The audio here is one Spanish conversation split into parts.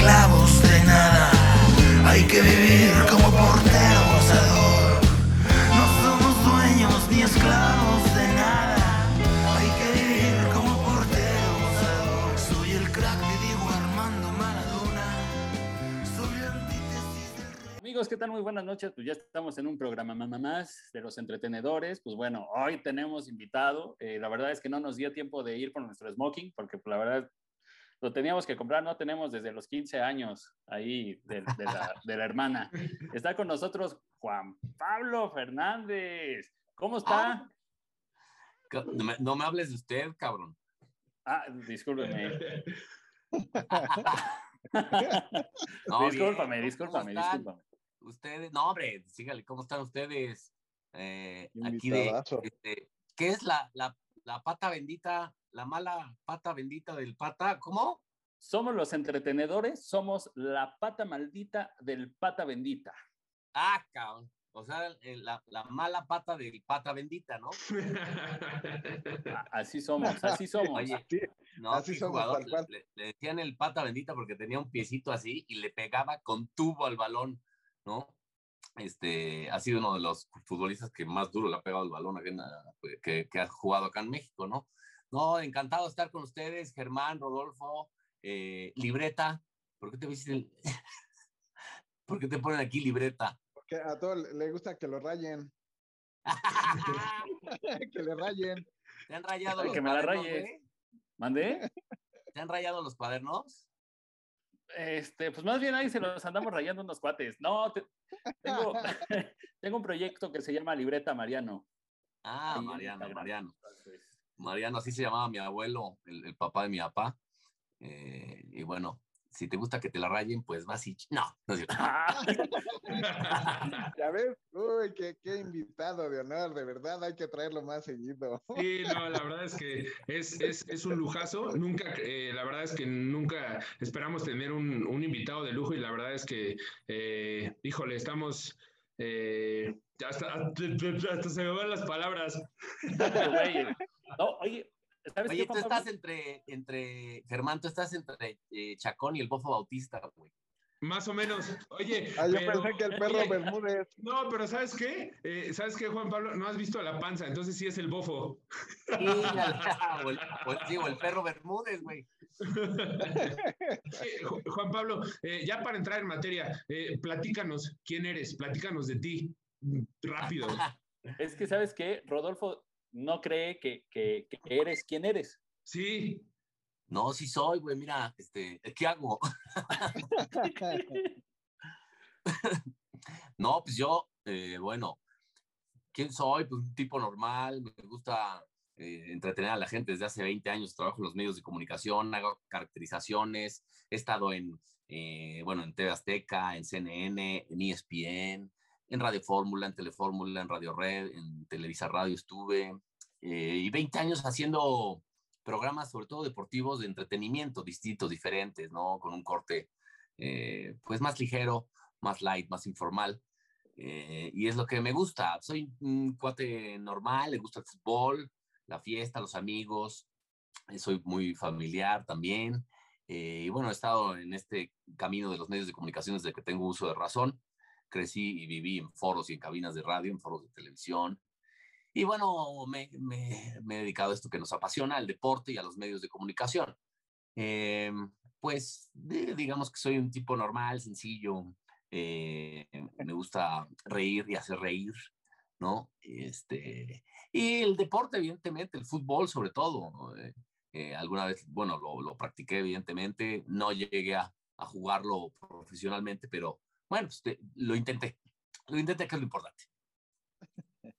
esclavos de nada. Hay que vivir como portero gozador. No somos dueños ni esclavos de nada. Hay que vivir como portero gozador. Soy el crack de Diego Armando Maradona. Soy la antítesis del rey. Amigos, ¿qué tal? Muy buenas noches. Pues ya estamos en un programa mamá más de los entretenedores. Pues bueno, hoy tenemos invitado. Eh, la verdad es que no nos dio tiempo de ir por nuestro smoking, porque pues, la verdad lo teníamos que comprar, no tenemos desde los 15 años ahí de, de la, de la hermana. Está con nosotros Juan Pablo Fernández. ¿Cómo está? Ca- No me, no me hables de usted, cabrón. Ah, discúlpeme. No, discúlpame, bien, discúlpame, discúlpame. Ustedes, no, hombre, sígale, ¿cómo están ustedes? Eh, aquí de, este, ¿qué es la, la, la pata bendita, la mala pata bendita del pata? ¿Cómo? Somos los entretenedores, somos la pata maldita del pata bendita. Ah, cabrón. O sea, eh, la, la mala pata del pata bendita, ¿no? Así somos, así somos. Oye, Así- no, así somos, jugador. tal cual. Le, le decían el pata bendita porque tenía un piecito así y le pegaba con tubo al balón, ¿no? Este, ha sido uno de los futbolistas que más duro le ha pegado el balón en la- que, que ha jugado acá en México, ¿no? No, encantado de estar con ustedes, Germán, Rodolfo, eh, libreta. ¿Por qué te el- ¿Por qué te ponen aquí libreta? Porque a todos le gusta que lo rayen. que le rayen. ¿Te han rayado Ay, los que me la güey? ¿Mandé? ¿Te han rayado los cuadernos? Este, pues más bien ahí se los andamos rayando unos cuates. No, te- tengo, tengo un proyecto que se llama Libreta Mariano. Ah, Ahí Mariano. Mariano. Entonces, Mariano, así se llamaba mi abuelo, el, el papá de mi papá. Eh, y bueno, si te gusta que te la rayen, pues vas y... No, no es. Ya ves, uy, qué, qué invitado de honor, de verdad, hay que traerlo más seguido. Sí, no, la verdad es que es, es, es un lujazo. Nunca, eh, la verdad es que nunca esperamos tener un, un invitado de lujo y la verdad es que, eh, híjole, estamos... eh, hasta, hasta se me van las palabras. no, oye, ¿sabes Oye, qué, tú Juan Pablo? estás entre, entre, Germán, tú estás entre eh, Chacón y el Bofo Bautista, güey. Más o menos. Oye, Ah, yo pero- pensé que el perro oye, Bermúdez. No, pero ¿sabes qué? Eh, ¿Sabes qué, Juan Pablo? No has visto a la panza, entonces sí es el bofo. o, el, o el- sí, o el perro Bermúdez, güey. Eh, Ju- Juan Pablo, eh, ya para entrar en materia, eh, platícanos quién eres, platícanos de ti, rápido. Es que, ¿sabes qué? Rodolfo no cree que, que, que eres quien eres. Sí, No, sí soy, güey, mira, este, ¿qué hago? No, pues yo, eh, bueno, ¿quién soy? Pues un tipo normal, me gusta eh, entretener a la gente desde hace 20 años, trabajo en los medios de comunicación, hago caracterizaciones, he estado en, eh, bueno, en TV Azteca, en CNN, en ESPN, en Radio Fórmula, en Telefórmula, en Radio Red, en Televisa Radio estuve, eh, y 20 años haciendo programas, sobre todo deportivos, de entretenimiento, distintos, diferentes, ¿no? Con un corte, eh, pues más ligero, más light, más informal. Eh, y es lo que me gusta. Soy un cuate normal, le gusta el fútbol, la fiesta, los amigos. eh, soy muy familiar también. Y bueno, he estado en este camino de los medios de comunicación desde que tengo uso de razón. Crecí y viví en foros y en cabinas de radio, en foros de televisión. Y bueno, me, me- me he dedicado a esto que nos apasiona, al deporte y a los medios de comunicación. Eh, pues digamos que soy un tipo normal, sencillo, eh, me gusta reír y hacer reír, ¿no? Este, y el deporte, evidentemente, el fútbol sobre todo. eh, eh, alguna vez, bueno, lo, lo practiqué, evidentemente, no llegué a, a jugarlo profesionalmente, pero bueno, pues, te- lo intenté, lo intenté, que es lo importante.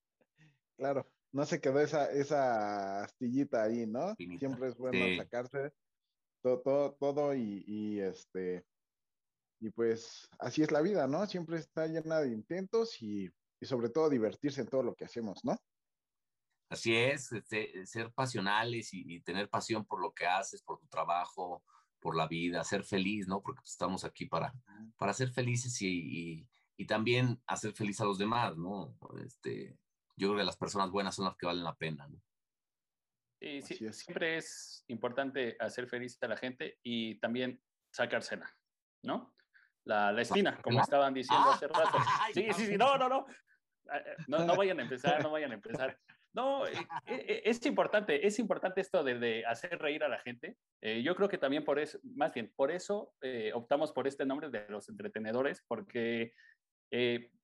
Claro, no se quedó esa, esa astillita ahí, ¿no? Finita. Siempre es bueno Sí. sacarse todo, todo, todo y, y, este, y pues así es la vida, ¿no? Siempre está llena de intentos y, y sobre todo divertirse en todo lo que hacemos, ¿no? Así es, este, ser pasionales y, y tener pasión por lo que haces, por tu trabajo, por la vida, ser feliz, ¿no? Porque estamos aquí para, para ser felices y, y, y también hacer feliz a los demás, ¿no? Este, yo creo que las personas buenas son las que valen la pena, ¿no? Y sí, Así es. siempre es importante hacer feliz a la gente y también sacársela. ¿no? La, la espina, como estaban diciendo hace rato. Sí, sí, sí, no, no, no. No, no vayan a empezar, no vayan a empezar. No, eh, eh, es importante, es importante esto de, de hacer reír a la gente. Eh, yo creo que también por eso, más bien, por eso optamos por este nombre de los entretenedores, porque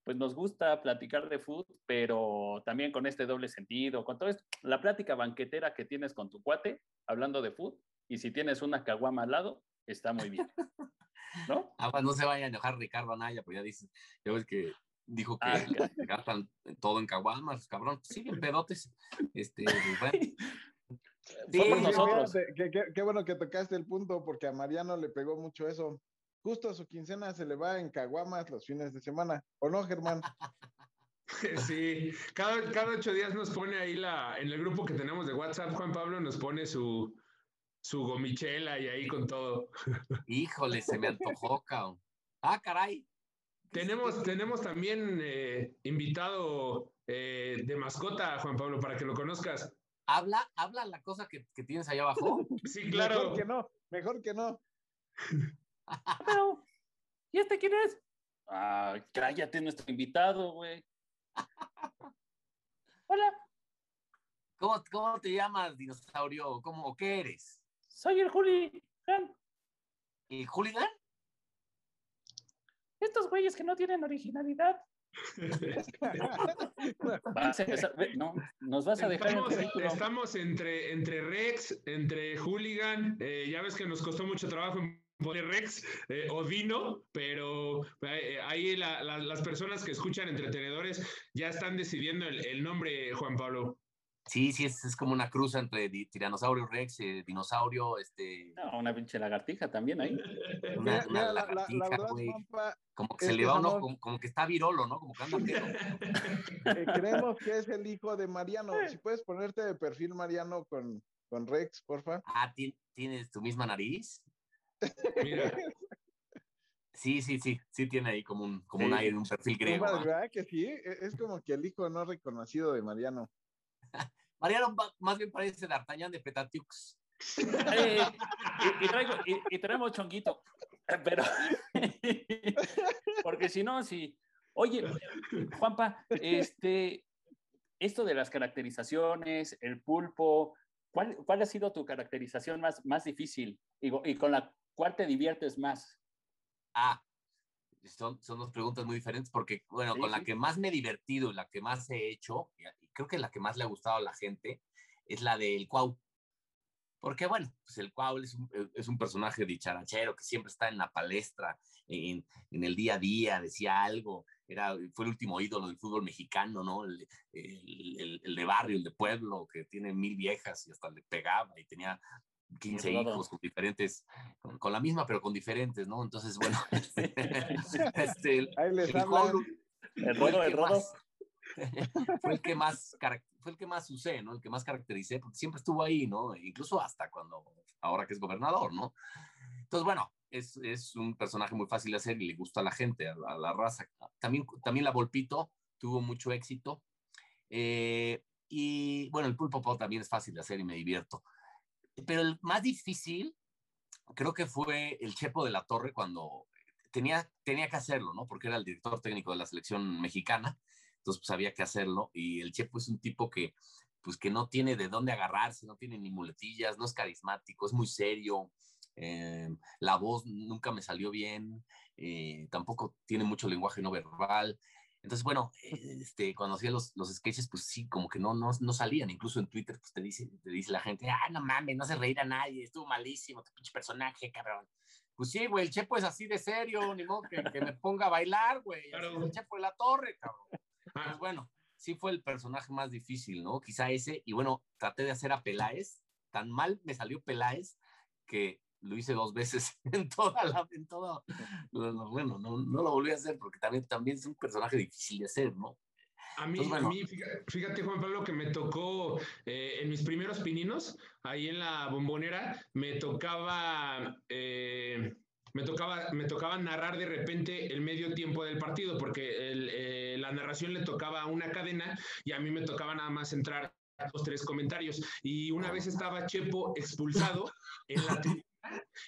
pues nos gusta platicar de fútbol, pero también con este doble sentido, con todo esto, la plática banquetera que tienes con tu cuate, hablando de fútbol, y si tienes una caguama al lado, está muy bien. ¿No? Ah, pues no se vaya a enojar Ricardo Anaya, pues ya dices, ya ves que dijo que ah, gastan todo en caguamas, cabrón. Sí, en pedotes. Este, bueno. Sí, nosotros. Qué, qué, bueno que tocaste el punto, porque a Mariano le pegó mucho eso. Justo a su quincena se le va en caguamas los fines de semana, ¿o no, Germán? Sí, cada, cada ocho días nos pone ahí la, en el grupo que tenemos de WhatsApp, Juan Pablo nos pone su, su gomichela y ahí con todo. Híjole, se me antojó, cabrón. Ah, caray. Tenemos, tenemos también eh, invitado eh, de mascota, Juan Pablo, para que lo conozcas. ¿Habla, habla la cosa que, que tienes ahí abajo? Sí, claro. Mejor que no, mejor que no. Pero, ¿y este quién es? Ah, cállate, nuestro invitado, güey. Hola. ¿Cómo, ¿Cómo te llamas, dinosaurio? ¿Cómo, ¿Qué eres? Soy el Juli. ¿El hooligan? Estos güeyes que no tienen originalidad. no, nos vas a dejar. Estamos, entre, entre Rex, entre Hooligan. Eh, ya ves que nos costó mucho trabajo poner Rex eh, o Dino, pero eh, ahí las personas que escuchan entretenedores ya están decidiendo el nombre, Juan Pablo. Sí, sí, es, es, como una cruz entre tiranosaurio rex, eh, dinosaurio, este... No, una pinche lagartija también ahí. Una, lagartija, güey. Como que se le va uno, como, que está virolo, ¿no? Como que anda eh, creemos que es el hijo de Mariano. Si puedes ponerte de perfil Mariano con, con Rex, porfa. Ah, ¿tienes tu misma nariz? Mira. Sí, sí, sí, sí tiene ahí como un, como un aire, un perfil griego. ¿Verdad que sí? E, es como que el hijo no reconocido de Mariano. Mariano más bien parece D'Artagnan de Petatiux. Eh, y, traigo, y, traemos chonguito, pero porque si no, si, oye, Juanpa, este, esto de las caracterizaciones, el pulpo, ¿cuál, cuál ha sido tu caracterización más, más difícil y, y, con la cual te diviertes más? Ah, son, son dos preguntas muy diferentes porque, bueno, con la que más me he divertido y la que más he hecho, creo que la que más le ha gustado a la gente es la del Cuau. Porque, bueno, pues el Cuau es un, es un personaje dicharachero que siempre está en la palestra, en, en, el día a día, decía algo, era, fue el último ídolo del fútbol mexicano, ¿no? El, el, el, de barrio, el de pueblo, que tiene mil viejas y hasta le pegaba y tenía 15 hijos con diferentes, con, la misma, pero con diferentes, ¿no? Entonces, bueno, este, este Ahí les el, el rodo, el rodo. fue el que más fue el que más usé, ¿no? El que más caractericé, porque siempre estuvo ahí, ¿no? Incluso hasta cuando, ahora que es gobernador, ¿no? Entonces, bueno, es, es un personaje muy fácil de hacer y le gusta a la gente, a la, raza. También, también la Volpito tuvo mucho éxito. Eh, y bueno, el pulpo también es fácil de hacer y me divierto. Pero el más difícil creo que fue el Chepo de la Torre cuando tenía, tenía que hacerlo, ¿no? Porque era el director técnico de la selección mexicana entonces pues había que hacerlo y el Chepo es un tipo que pues que no tiene de dónde agarrarse, no tiene ni muletillas, no es carismático, es muy serio, eh, la voz nunca me salió bien, eh, tampoco tiene mucho lenguaje no verbal. Entonces, bueno, este, cuando hacía los, los sketches, pues sí, como que no, no, no salían. Incluso en Twitter, pues te dice, te dice la gente, ah, no mames, no hace reír a nadie, estuvo malísimo, tu pinche personaje, cabrón. Pues sí, güey, el Chepo es así de serio, ni modo que, que me ponga a bailar, güey. El Chepo de la torre, cabrón. Pues bueno, sí fue el personaje más difícil, ¿no? Quizá ese, y bueno, traté de hacer a Peláez, tan mal me salió Peláez que lo hice dos veces en toda la, en todo, bueno, no, no, lo volví a hacer porque también, también es un personaje difícil de hacer, ¿no? A mí, a mí, fíjate, Juan Pablo, que me tocó eh, en mis primeros pininos, ahí en la bombonera, me tocaba eh, me tocaba, me tocaba narrar de repente el medio tiempo del partido, porque eh, la narración le tocaba a una cadena y a mí me tocaba nada más entrar dos, tres comentarios. Y una vez estaba Chepo expulsado en la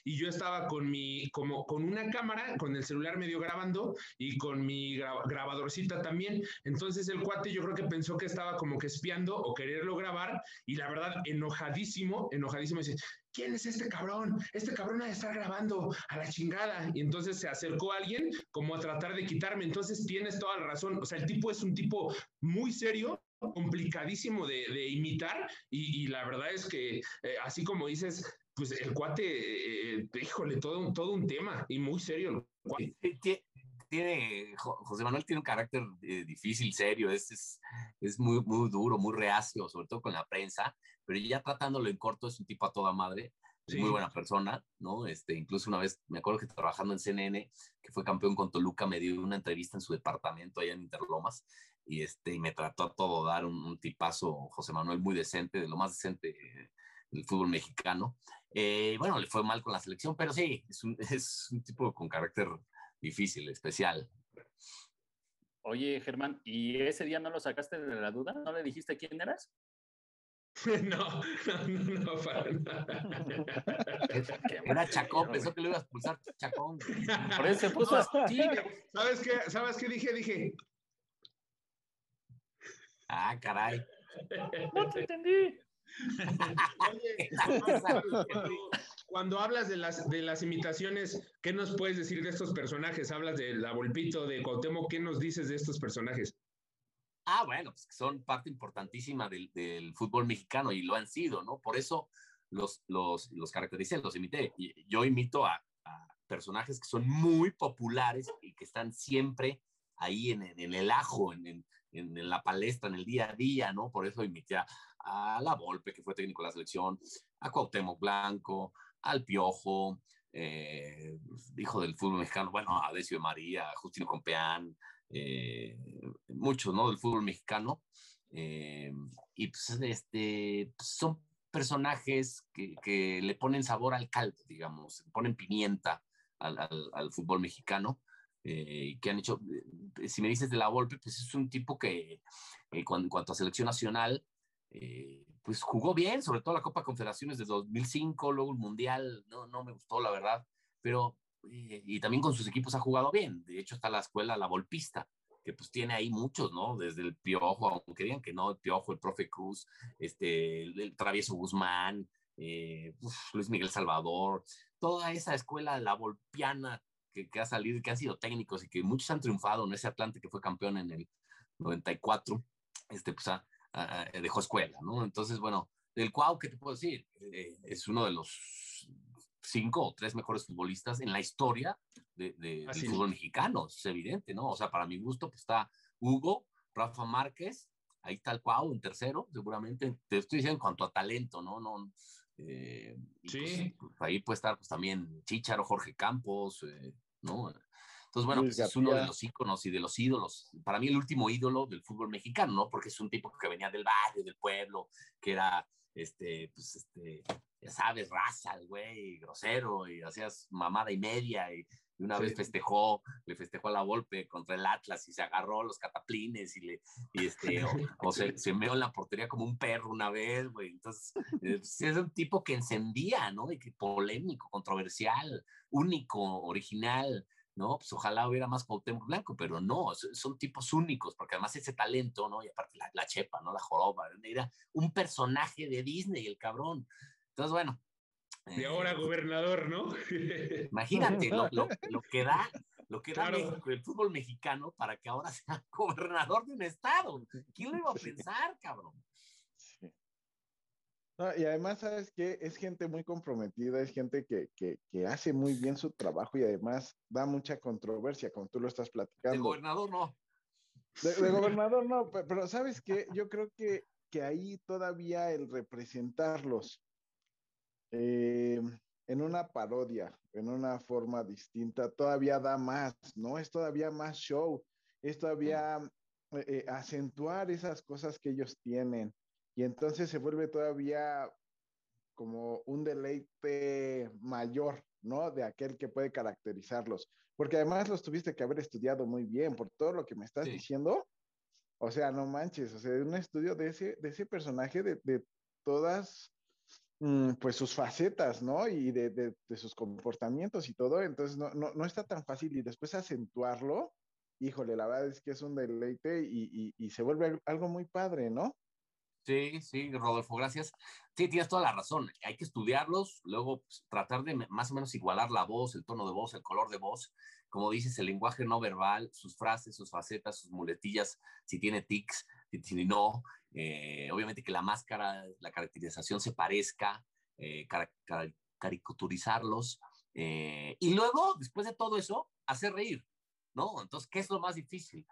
y yo estaba con mi, como con una cámara, con el celular medio grabando y con mi grabadorcita también. Entonces el cuate yo creo que pensó que estaba como que espiando o quererlo grabar y la verdad enojadísimo, enojadísimo dice, ¿quién es este cabrón? Este cabrón ha de estar grabando a la chingada. Y entonces se acercó a alguien como a tratar de quitarme. Entonces tienes toda la razón. O sea, el tipo es un tipo muy serio, complicadísimo de, imitar y, la verdad es que eh, así como dices, pues el cuate, eh, híjole, todo, un, todo un tema y muy serio. Tiene, José Manuel tiene un carácter eh, difícil, serio, es, es, es, muy, muy duro, muy reacio, sobre todo con la prensa, pero ya tratándolo en corto es un tipo a toda madre, es muy buena persona, ¿no? Este, incluso una vez, me acuerdo que trabajando en CNN, que fue campeón con Toluca, me dio una entrevista en su departamento allá en Interlomas, y, este, y me trató a todo dar un, un tipazo, José Manuel, muy decente, de lo más decente del fútbol mexicano. Eh, bueno, le fue mal con la selección, pero sí, es un, es un tipo con carácter difícil, especial. Oye, Germán, ¿y ese día no lo sacaste de la duda? ¿No le dijiste quién eras? No, no, no, no, para nada. Era Chacón, pensó que lo ibas a expulsar Chacón. Por eso se puso así. ¿Sabes qué? ¿Sabes qué dije? Dije. Ah, caray. No te entendí. Oye, cuando hablas de las, de las imitaciones, ¿qué nos puedes decir de estos personajes? Hablas de la Volpito, de Cuauhtémoc, ¿qué nos dices de estos personajes? Ah, bueno, pues son parte importantísima del, del, fútbol mexicano y lo han sido, ¿no? Por eso los, los, los caractericé, los imité. Yo imito a, a, personajes que son muy populares y que están siempre ahí en, en el ajo, en, en, en, la palestra, en el día a día, ¿no? Por eso imité a, a La Volpe, que fue técnico de la selección, a Cuauhtémoc Blanco, al Piojo, eh, hijo del fútbol mexicano, bueno, a Decio de María, a Justino Compeán, eh, muchos, ¿no? Del fútbol mexicano. Eh, y pues, este, pues, son personajes que, que, le ponen sabor al caldo, digamos, ponen pimienta al, al, al fútbol mexicano. Eh, que han hecho, si me dices de la Volpe, pues es un tipo que eh, cuando, en cuanto a selección nacional, eh, pues jugó bien, sobre todo la Copa Confederaciones de 2005, luego el Mundial, no, no me gustó la verdad, pero eh, y también con sus equipos ha jugado bien, de hecho está la escuela La Volpista, que pues tiene ahí muchos, ¿no? Desde el Piojo, aunque digan que no, el Piojo, el Profe Cruz, este, el, el Travieso Guzmán, eh, Luis Miguel Salvador, toda esa escuela La Volpiana que, ha salido, que han sido técnicos y que muchos han triunfado en ese Atlante que fue campeón en el 94, este, pues dejó escuela, ¿no? Entonces, bueno, del Cuau, ¿qué te puedo decir? Eh, es uno de los cinco o tres mejores futbolistas en la historia de, de, del fútbol mexicano, es evidente, ¿no? O sea, para mi gusto, pues está Hugo, Rafa Márquez, ahí está el Cuau en tercero, seguramente, te estoy diciendo en cuanto a talento, ¿no? no eh, sí. Pues, pues, ahí puede estar pues también Chicharo, Jorge Campos, eh, ¿no? Entonces, bueno, pues es uno de los íconos y de los ídolos. Para mí, el último ídolo del fútbol mexicano, ¿no? Porque es un tipo que venía del barrio, del pueblo, que era, este, pues, este, ya sabes, raza, el güey, grosero, y hacías mamada y media, y, y una sí. vez festejó, le festejó a la Volpe contra el Atlas y se agarró los cataplines y le, y este, o, o se, se, meó en la portería como un perro una vez, güey. Entonces, es, es un tipo que encendía, ¿no? Y que polémico, controversial, único, original. ¿no? Pues ojalá hubiera más Cuauhtémoc Blanco, pero no, son tipos únicos, porque además ese talento, ¿no? Y aparte la, la chepa, ¿no? La joroba, era un personaje de Disney, el cabrón. Entonces, bueno. Y ahora eh, gobernador, ¿no? Imagínate lo, lo, lo, que da, lo que claro. da México, el fútbol mexicano para que ahora sea gobernador de un estado. ¿Quién lo iba a pensar, cabrón? Sí. No, y además, ¿sabes qué? Es gente muy comprometida, es gente que, que, que, hace muy bien su trabajo y además da mucha controversia, como tú lo estás platicando. De gobernador no. De, de gobernador no, pero, pero, ¿sabes qué? Yo creo que, que ahí todavía el representarlos eh, en una parodia, en una forma distinta, todavía da más, ¿no? Es todavía más show, es todavía eh, acentuar esas cosas que ellos tienen y entonces se vuelve todavía como un deleite mayor, ¿no? De aquel que puede caracterizarlos, porque además los tuviste que haber estudiado muy bien por todo lo que me estás sí. diciendo. O sea, no manches, o sea, un estudio de ese, de ese personaje, de, de todas pues sus facetas, ¿no? Y de, de, sus comportamientos y todo, entonces no, no, no, está tan fácil y después acentuarlo, híjole, la verdad es que es un deleite y, y, y se vuelve algo muy padre, ¿no? Sí, sí, Rodolfo, gracias. Sí, tienes toda la razón. Hay que estudiarlos, luego pues, tratar de más o menos igualar la voz, el tono de voz, el color de voz. Como dices, el lenguaje no verbal, sus frases, sus facetas, sus muletillas, si tiene tics, si no. Eh, obviamente que la máscara, la caracterización se parezca, eh, car car caricaturizarlos. Eh, y luego, después de todo eso, hacer reír. ¿no? Entonces, ¿qué es lo más difícil?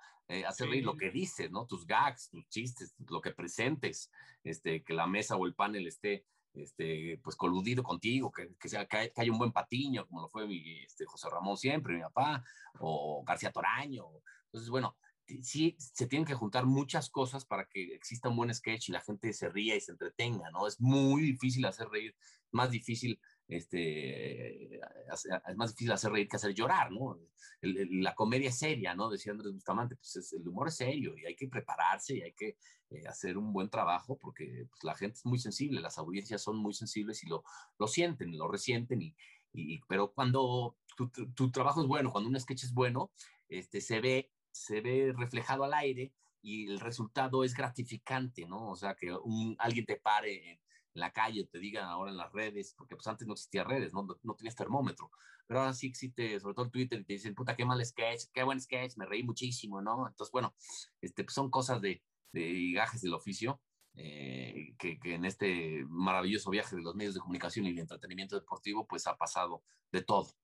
Hacer reír lo que dices, ¿no? Tus gags, tus chistes, lo que presentes, este, que la mesa o el panel esté, este, pues coludido contigo, que, que sea, que, haya un buen patiño, como lo fue mi, este, José Ramón siempre, mi papá, o García Toraño. Entonces, bueno, sí se tienen que juntar muchas cosas para que exista un buen sketch y la gente se ría y se entretenga, ¿no? Es muy difícil hacer reír, más difícil este, es más difícil hacer reír que hacer llorar, ¿no? la comedia es seria, ¿no? Decía Andrés Bustamante, pues el humor es serio y hay que prepararse y hay que eh, hacer un buen trabajo porque pues, la gente es muy sensible, las audiencias son muy sensibles y lo, lo sienten, lo resienten, y, y pero cuando tu, tu, trabajo es bueno, cuando un sketch es bueno, este, se, ve, se ve reflejado al aire y el resultado es gratificante, ¿no? O sea, que un, alguien te pare en la calle, te digan ahora en las redes, porque pues antes no existía redes, no, no, tenías termómetro, pero ahora sí existe, sobre todo en Twitter, y te dicen, puta, qué mal sketch, qué buen sketch, me reí muchísimo, ¿no? Entonces, bueno, este, pues son cosas de, de gajes del oficio, eh, que, que, en este maravilloso viaje de los medios de comunicación y el entretenimiento deportivo, pues ha pasado de todo.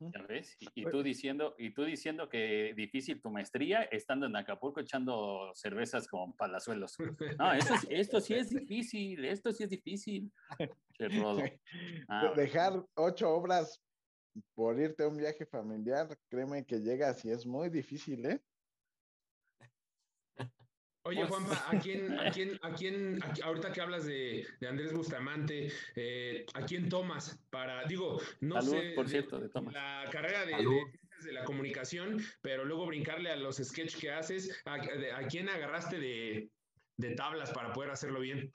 ¿Ya ves? Y, y, tú diciendo, y tú diciendo que difícil tu maestría estando en Acapulco echando cervezas con palazuelos. No, esto, esto sí es difícil, esto sí es difícil. Ah, Dejar ocho obras por irte a un viaje familiar, créeme que llegas y es muy difícil, ¿eh? Oye, pues Juanpa, ¿a quién, a quién, a quién, a, ahorita que hablas de, de Andrés Bustamante, eh, ¿a quién tomas para, digo, no Salud, sé, por cierto, de Tomás. la carrera de, de, de, la comunicación, pero luego brincarle a los sketches que haces, ¿a, a quién agarraste de, de tablas para poder hacerlo bien?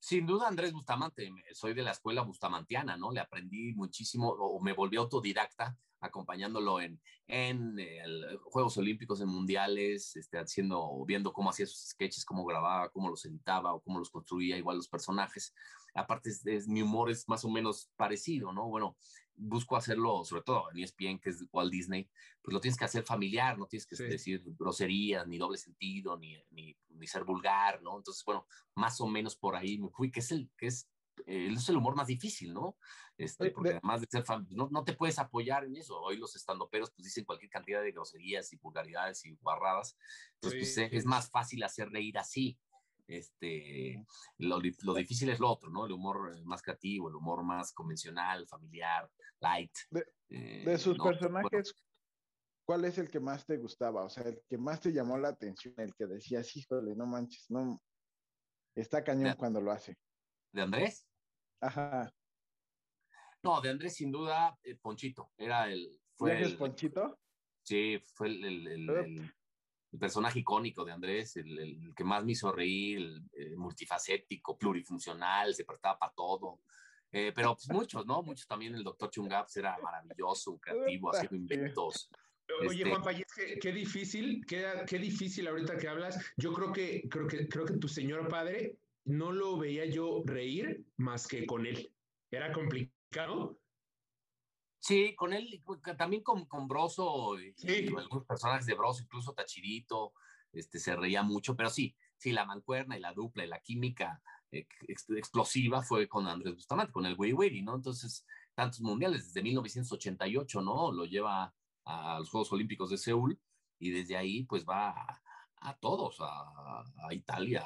Sin duda, Andrés Bustamante, soy de la escuela bustamantiana, ¿no? Le aprendí muchísimo, o me volví autodidacta, acompañándolo en, en el Juegos Olímpicos, en Mundiales, este, haciendo, viendo cómo hacía sus sketches, cómo grababa, cómo los editaba o cómo los construía, igual los personajes. Aparte, es, es, mi humor es más o menos parecido, ¿no? Bueno, busco hacerlo, sobre todo en ESPN, que es Walt Disney, pues lo tienes que hacer familiar, no tienes que sí. decir groserías, ni doble sentido, ni, ni, ni, ser vulgar, ¿no? Entonces, bueno, más o menos por ahí me fui, que es el, que es, eh, es el humor más difícil, ¿no? Este, porque además de ser fan, no, no te puedes apoyar en eso. Hoy los estandoperos pues dicen cualquier cantidad de groserías y vulgaridades y barradas. Entonces, sí, pues, es más fácil hacer reír así este, lo, lo, difícil es lo otro, ¿no? El humor más creativo, el humor más convencional, familiar, light. De, eh, de sus no, personajes, bueno. ¿cuál es el que más te gustaba? O sea, el que más te llamó la atención, el que decías, híjole, no manches, no, está cañón de, cuando lo hace. ¿De Andrés? Ajá. No, de Andrés sin duda, el Ponchito, era el... Fue el Ponchito? Sí, fue el, el, el, el el personaje icónico de Andrés, el, el, que más me hizo reír, el, el multifacético, plurifuncional, se prestaba para todo. Eh, pero pues, muchos, ¿no? Muchos también, el doctor Chungaps era maravilloso, creativo, haciendo inventos. Oye, este... Juanpa, es que, qué difícil, qué, qué difícil ahorita que hablas. Yo creo que, creo que, creo que tu señor padre no lo veía yo reír más que con él. Era complicado. Sí, con él, también con, con Broso, y, sí. y algunos personajes de Broso, incluso Tachirito, este, se reía mucho, pero sí, sí, la mancuerna y la dupla y la química ex, explosiva fue con Andrés Bustamante, con el Wiri Wiri, ¿no? Entonces, tantos mundiales, desde 1988, ¿no? Lo lleva a los Juegos Olímpicos de Seúl y desde ahí, pues va a, a todos, a, a Italia,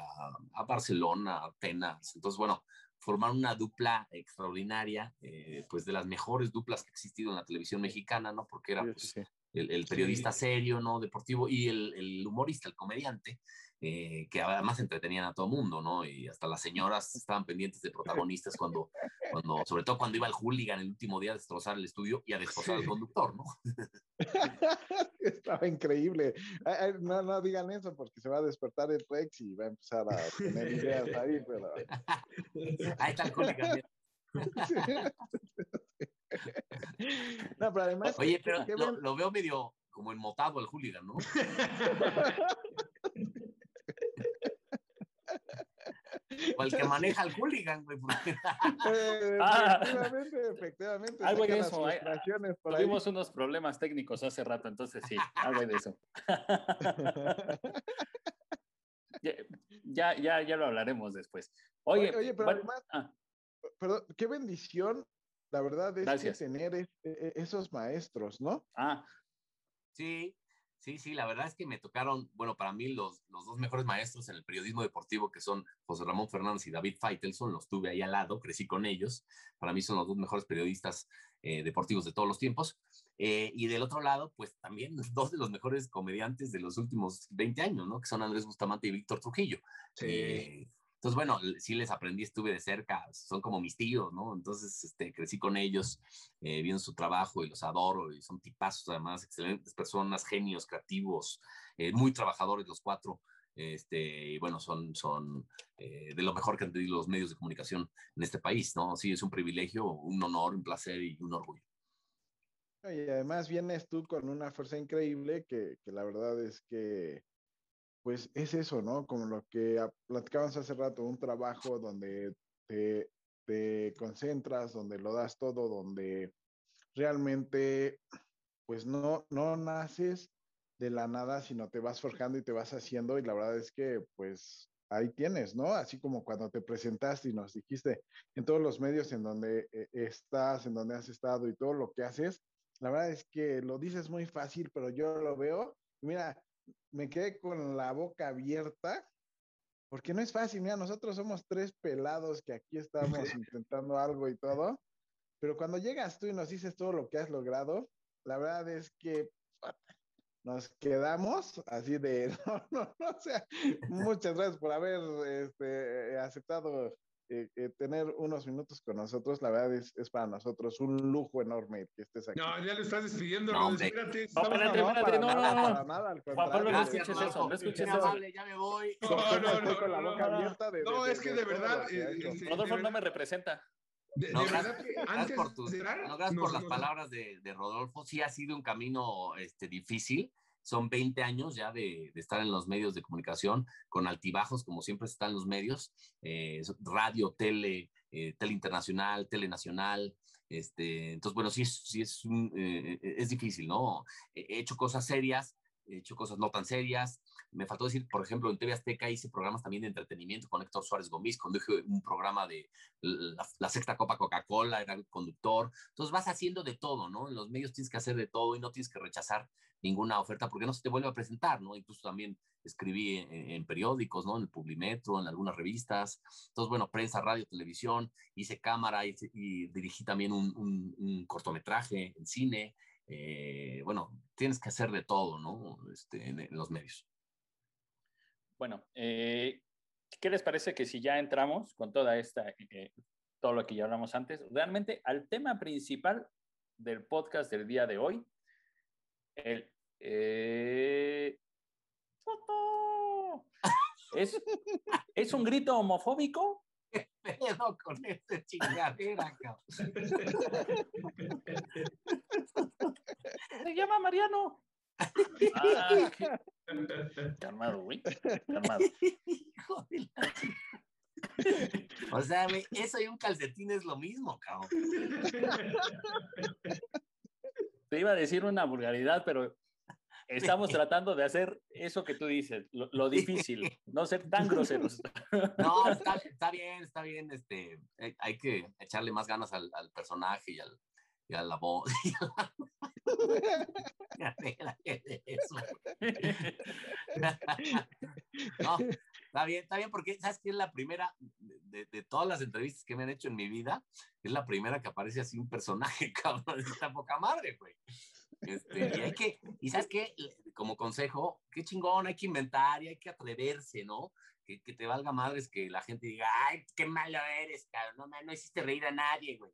a Barcelona, a Atenas. Entonces, bueno, formar una dupla extraordinaria, eh, pues de las mejores duplas que ha existido en la televisión mexicana, ¿no? Porque era pues, sí, sí. el, el periodista serio, ¿no? Deportivo y el, el humorista, el comediante, eh, que además entretenían a todo mundo, ¿no? Y hasta las señoras estaban pendientes de protagonistas cuando, cuando sobre todo cuando iba el hooligan el último día a destrozar el estudio y a destrozar al conductor, ¿no? Estaba increíble. No, no digan eso porque se va a despertar el Rex y va a empezar a tener ideas ahí, pero... Ahí está el hooligan. No, pero además... Oye, pero lo veo medio como enmotado el hooligan, ¿no? O el que maneja el hooligan, güey. porque- Eh, Ah. efectivamente, efectivamente. Algo de las eso, hay- ahí. Tuvimos unos problemas técnicos hace rato, entonces sí, algo de eso. Ya, ya, ya, lo hablaremos después. Oye, Oye, oye, pero bueno, además- ah, Perdón, qué bendición, la verdad, es que tener es- e- e- esos maestros, ¿no? ah, Sí, sí, sí, la verdad es que me tocaron, bueno, para mí los, los dos mejores maestros en el periodismo deportivo, que son José Ramón Fernández y David Feitelson, los tuve ahí al lado, crecí con ellos. Para mí son los dos mejores periodistas eh, deportivos de todos los tiempos. Eh, y del otro lado, pues también dos de los mejores comediantes de los últimos 20 años, ¿no? Que son Andrés Bustamante y Víctor Trujillo. Sí. Eh, entonces, bueno, sí les aprendí, estuve de cerca, son como mis tíos, ¿no? Entonces, este, crecí con ellos, eh, viendo su trabajo y los adoro, y son tipazos además, excelentes personas, genios, creativos, eh, muy trabajadores los cuatro, este, y bueno, son, son eh, de lo mejor que han tenido los medios de comunicación en este país, ¿no? Sí, es un privilegio, un honor, un placer y un orgullo. Y además vienes tú con una fuerza increíble que, que la verdad es que, pues es eso, ¿no? Como lo que platicábamos hace rato, un trabajo donde te, te concentras, donde lo das todo, donde realmente, pues no, no naces de la nada, sino te vas forjando y te vas haciendo y la verdad es que, pues ahí tienes, ¿no? Así como cuando te presentaste y nos dijiste en todos los medios en donde eh, estás, en donde has estado y todo lo que haces, la verdad es que lo dices muy fácil, pero yo lo veo. Mira, me quedé con la boca abierta, porque no es fácil. Mira, nosotros somos tres pelados que aquí estamos intentando algo y todo, pero cuando llegas tú y nos dices todo lo que has logrado, la verdad es que nos quedamos así de, no, no, no, o sea, muchas gracias por haber este, aceptado eh, eh, tener unos minutos con nosotros. La verdad es, es para nosotros un lujo enorme que estés aquí. No, ya lo estás despidiendo, No, espérate. No, espérate, hablando- espérate, no, para no, nada, no. para nada, al Juan Pablo, contrario. no escuches eso, no escuches eso. ya me voy. No, no, no, con la no, boca no. abierta de, No, de- es que de verdad, eh, este, Rodolfo no me representa. De, de No, verdad gracias, que gracias antes por, tus- de no, gracias nos- por las palabras de, de Rodolfo. Sí ha sido un camino este, difícil. Son 20 años ya de, estar en los medios de comunicación, con altibajos, como siempre están los medios, eh, radio, tele, eh, tele internacional, tele nacional. Este, entonces, bueno, sí sí es, un, eh, es difícil, ¿no? He hecho cosas serias, he hecho cosas no tan serias. Me faltó decir, por ejemplo, en TV Azteca hice programas también de entretenimiento con Héctor Suárez Gómez, conduje un programa de la, la sexta Copa Coca-Cola, era el conductor. Entonces vas haciendo de todo, ¿no? En los medios tienes que hacer de todo y no tienes que rechazar ninguna oferta porque no se te vuelve a presentar, ¿no? Incluso también escribí en, en periódicos, ¿no? En el Publimetro, en algunas revistas. Entonces, bueno, prensa, radio, televisión, hice cámara hice, y dirigí también un, un, un cortometraje en cine. Eh, bueno, tienes que hacer de todo, ¿no? Este, en, en los medios. Bueno, eh, ¿qué les parece que si ya entramos con toda esta, eh, todo lo que ya hablamos antes, realmente al tema principal del podcast del día de hoy, el, eh, ¿es, ¿es un grito homofóbico? Pero con esta chingadera, cabrón. Se llama Mariano. Ah, qué- Calmado, güey. Calmado. Hijo de la O sea, güey, eso y un calcetín es lo mismo, cabrón. Te iba a decir una vulgaridad, pero estamos tratando de hacer eso que tú dices, lo, lo difícil, no ser tan groseros. No, está, está bien, está bien. Este, hay, hay que echarle más ganas al, al personaje y, al, y a la voz. No, está bien, está bien, porque sabes que es la primera de, todas las entrevistas que me han hecho en mi vida, es la primera que aparece así un personaje, cabrón, de esta poca madre, güey. Este, y hay que, y sabes qué, como consejo, qué chingón, hay que inventar y hay que atreverse, ¿no? Que, que te valga madres que la gente diga, ay, qué malo eres, cabrón, no, no hiciste reír a nadie, güey.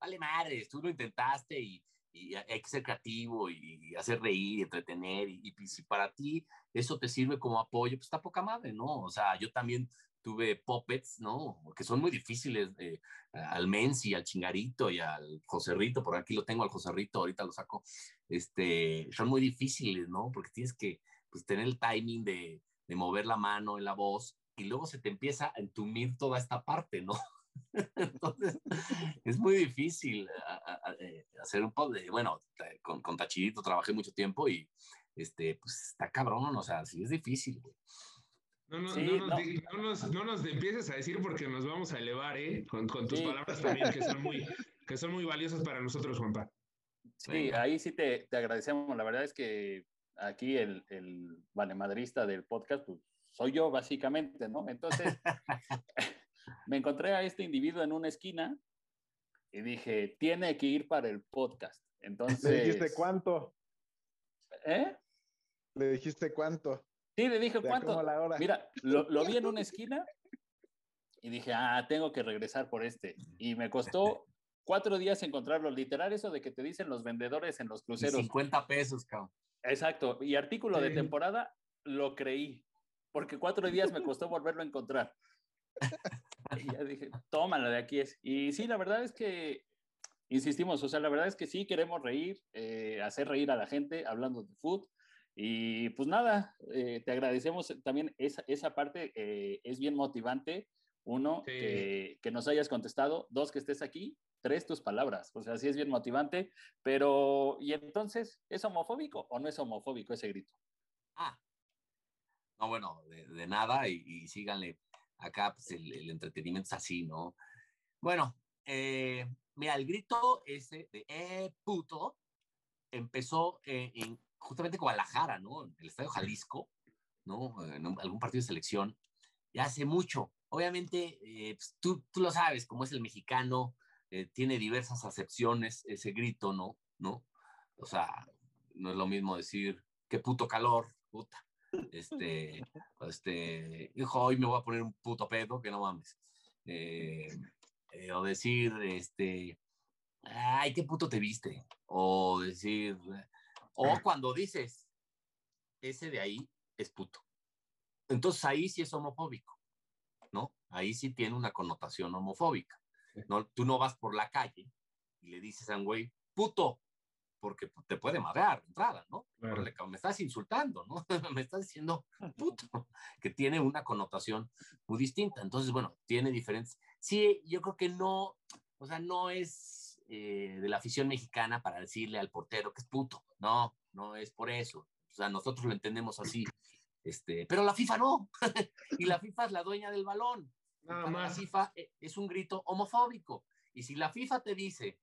Vale madres, tú lo intentaste y, y hay que ser creativo y, hacer reír, entretener, y, y, si para ti eso te sirve como apoyo, pues está poca madre, ¿no? O sea, yo también tuve puppets, ¿no? Que son muy difíciles, eh, al Menzi, al Chingarito y al Joserrito, por aquí lo tengo al Joserrito, ahorita lo saco, este, son muy difíciles, ¿no? Porque tienes que pues, tener el timing de, de mover la mano en la voz y luego se te empieza a entumir toda esta parte, ¿no? Entonces, es muy difícil eh, hacer un poco de, bueno, con, con Tachirito trabajé mucho tiempo y, este, pues está cabrón, o sea, sí es difícil, güey. No, no, no, nos, no, nos, empieces a decir porque nos vamos a elevar, ¿eh? Con, con tus palabras también, que son, muy, que son muy valiosas para nosotros, Juanpa. Sí, ahí sí te, te, agradecemos. La verdad es que aquí el, el valemadrista del podcast, pues soy yo, básicamente, ¿no? Entonces, me encontré a este individuo en una esquina y dije, tiene que ir para el podcast. Entonces. ¿Le dijiste cuánto? ¿Eh? ¿Le dijiste cuánto? Sí, le dije cuánto. Mira, lo, lo, vi en una esquina y dije, ah, tengo que regresar por este. Y me costó cuatro días encontrarlo. Literal, eso de que te dicen los vendedores en los cruceros. 50 pesos, cabrón. Exacto. Y artículo de temporada, lo creí. Porque cuatro días me costó volverlo a encontrar. Y ya dije, tómala, de aquí es. Y sí, la verdad es que, insistimos, o sea, la verdad es que sí queremos reír, eh, hacer reír a la gente hablando de food. Y pues nada, eh, te agradecemos también esa, esa parte, eh, es bien motivante. Uno, sí. que, que, nos hayas contestado. Dos, que estés aquí. Tres, tus palabras. O sea, sí es bien motivante. Pero, ¿y entonces es homofóbico o no es homofóbico ese grito? Ah, no, bueno, de, de nada y, y, síganle. Acá pues, el, el, entretenimiento es así, ¿no? Bueno, eh, mira, el grito ese de eh, puto empezó eh, en justamente Guadalajara, ¿no? En el Estadio Jalisco, ¿no? En algún partido de selección, ya hace mucho. Obviamente, eh, pues, tú, tú, lo sabes, como es el mexicano, eh, tiene diversas acepciones ese grito, ¿no? ¿no? O sea, no es lo mismo decir, qué puto calor, puta. Este, este, hijo, hoy me voy a poner un puto pedo, que no mames. Eh, eh, o decir, este, ay, qué puto te viste. O decir, o cuando dices, ese de ahí es puto. Entonces ahí sí es homofóbico, ¿no? Ahí sí tiene una connotación homofóbica. ¿no? Tú no vas por la calle y le dices a un güey, puto, porque te puede madrear de entrada, ¿no? Claro. Me estás insultando, ¿no? me estás diciendo puto, que tiene una connotación muy distinta. Entonces, bueno, tiene diferentes. Sí, yo creo que no, o sea, no es eh, de la afición mexicana para decirle al portero que es puto. No, no es por eso. O sea, nosotros lo entendemos así. Este, pero la FIFA no. y la FIFA es la dueña del balón. Nada más. La FIFA eh, es un grito homofóbico. Y si la FIFA te dice,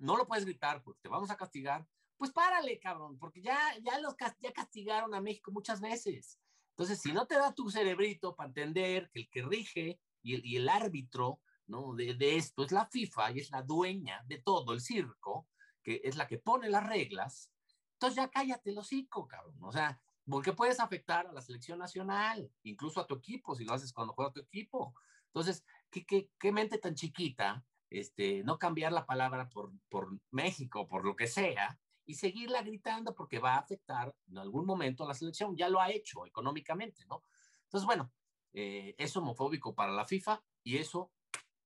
no lo puedes gritar porque te vamos a castigar, pues párale, cabrón, porque ya, ya, los, ya castigaron a México muchas veces. Entonces, si no te da tu cerebrito para entender que el que rige y el, y el árbitro ¿no? de, de esto es la FIFA y es la dueña de todo el circo, que es la que pone las reglas, entonces ya cállate el hocico, cabrón. O sea, porque puedes afectar a la selección nacional, incluso a tu equipo, si lo haces cuando juega tu equipo. Entonces, ¿qué, qué, qué mente tan chiquita, este, no cambiar la palabra por, México, por lo que sea, y seguirla gritando porque va a afectar en algún momento a la selección. Ya lo ha hecho económicamente, ¿no? Entonces, bueno, eh, es homofóbico para la FIFA y eso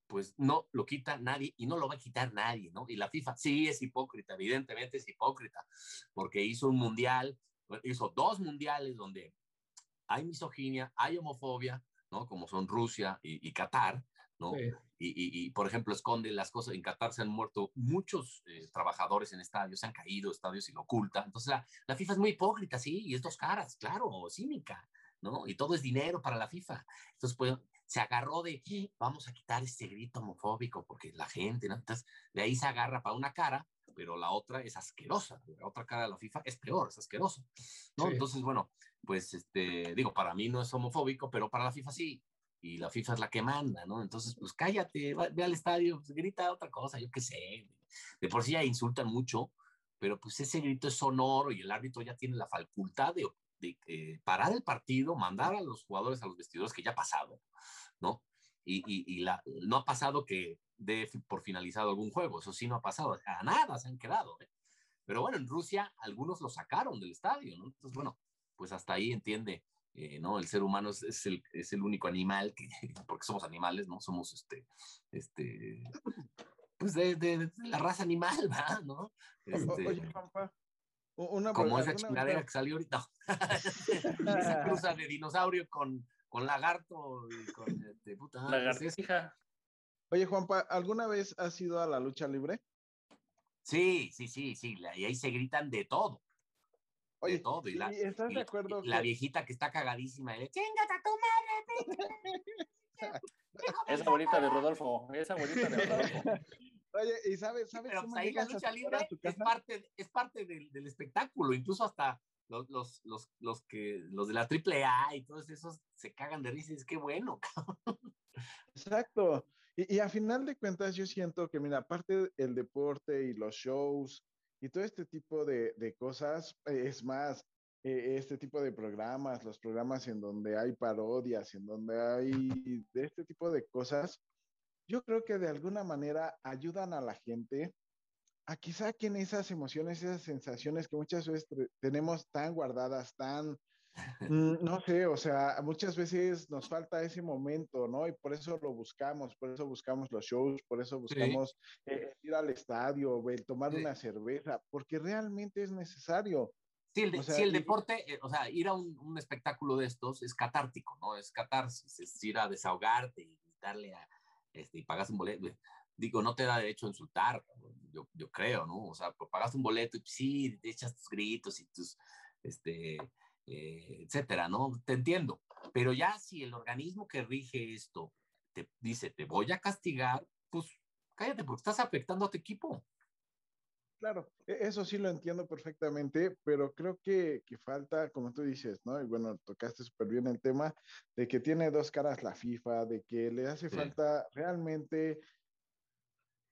pues no lo quita nadie y no lo va a quitar nadie, ¿no? Y la FIFA sí es hipócrita, evidentemente es hipócrita, porque hizo un mundial, hizo dos mundiales donde hay misoginia, hay homofobia, ¿no? Como son Rusia y, y Qatar, ¿no? Sí. Y, y, y, por ejemplo, esconden las cosas. En Qatar se han muerto muchos eh, trabajadores en estadios, se han caído estadios y lo oculta. Entonces, la, la, FIFA es muy hipócrita, sí, y es dos caras, claro, cínica, ¿no? Y todo es dinero para la FIFA. Entonces, pues, se agarró de, vamos a quitar este grito homofóbico porque la gente, ¿no? Entonces, de ahí se agarra para una cara, pero la otra es asquerosa. La otra cara de la FIFA es peor, es asquerosa, ¿no? Sí. Entonces, bueno, pues, este, digo, para mí no es homofóbico, pero para la FIFA sí. Y la FIFA es la que manda, ¿no? Entonces, pues cállate, va, ve al estadio, pues, grita otra cosa, yo qué sé. De por sí ya insultan mucho, pero pues ese grito es sonoro y el árbitro ya tiene la facultad de, de eh, parar el partido, mandar a los jugadores a los vestidores, que ya ha pasado, ¿no? Y, y, y la, no ha pasado que dé por finalizado algún juego, eso sí no ha pasado, a nada se han quedado. ¿eh? Pero bueno, en Rusia algunos lo sacaron del estadio, ¿no? Entonces, bueno, pues hasta ahí entiende, eh, ¿no? El ser humano es, es, el, es, el, único animal que, porque somos animales, ¿no? Somos este, este, pues de, de, de la raza animal, ¿verdad? ¿no? Este, Oye, Pampa, una como esa chingadera que salió ahorita. esa cruza de dinosaurio con, con lagarto y con este, puta. Lagartija. Oye, Juanpa, ¿alguna vez has ido a la lucha libre? Sí, sí, sí, sí, y ahí se gritan de todo. Oye, de todo. Y la, ¿y ¿estás y, de acuerdo? y la viejita que está cagadísima, y le chingas a tu madre. esa bolita de Rodolfo, esa bolita de Rodolfo. Oye, ¿y sabes, sabes Pero cómo pues ahí la lucha libre es parte, es parte del, del espectáculo, incluso hasta los, los, los, los, que, los de la AAA y todos esos se cagan de risa y es que bueno, Exacto. Y, y, a final de cuentas yo siento que, mira, aparte del deporte y los shows y todo este tipo de, de cosas, eh, es más, eh, este tipo de programas, los programas en donde hay parodias, en donde hay de este tipo de cosas, yo creo que de alguna manera ayudan a la gente a que saquen esas emociones, esas sensaciones que muchas veces tenemos tan guardadas, tan, no sé, o sea, muchas veces nos falta ese momento, ¿no? Y por eso lo buscamos, por eso buscamos los shows, por eso buscamos sí. eh, ir al estadio, tomar sí. una cerveza, porque realmente es necesario. Sí, el, de, o sea, sí, el deporte, eh, o sea, ir a un, un, espectáculo de estos es catártico, ¿no? Es catarsis, es ir a desahogarte y darle a, este, y pagas un boleto. Digo, no te da derecho a insultar, yo, yo creo, ¿no? O sea, pues pagas un boleto y sí, te echas tus gritos y tus, este, eh, etcétera, ¿no? Te entiendo. Pero ya si el organismo que rige esto te dice, te voy a castigar, pues cállate porque estás afectando a tu equipo. Claro, eso sí lo entiendo perfectamente, pero creo que, que falta, como tú dices, ¿no? Y bueno, tocaste súper bien el tema de que tiene dos caras la FIFA, de que le hace sí. falta realmente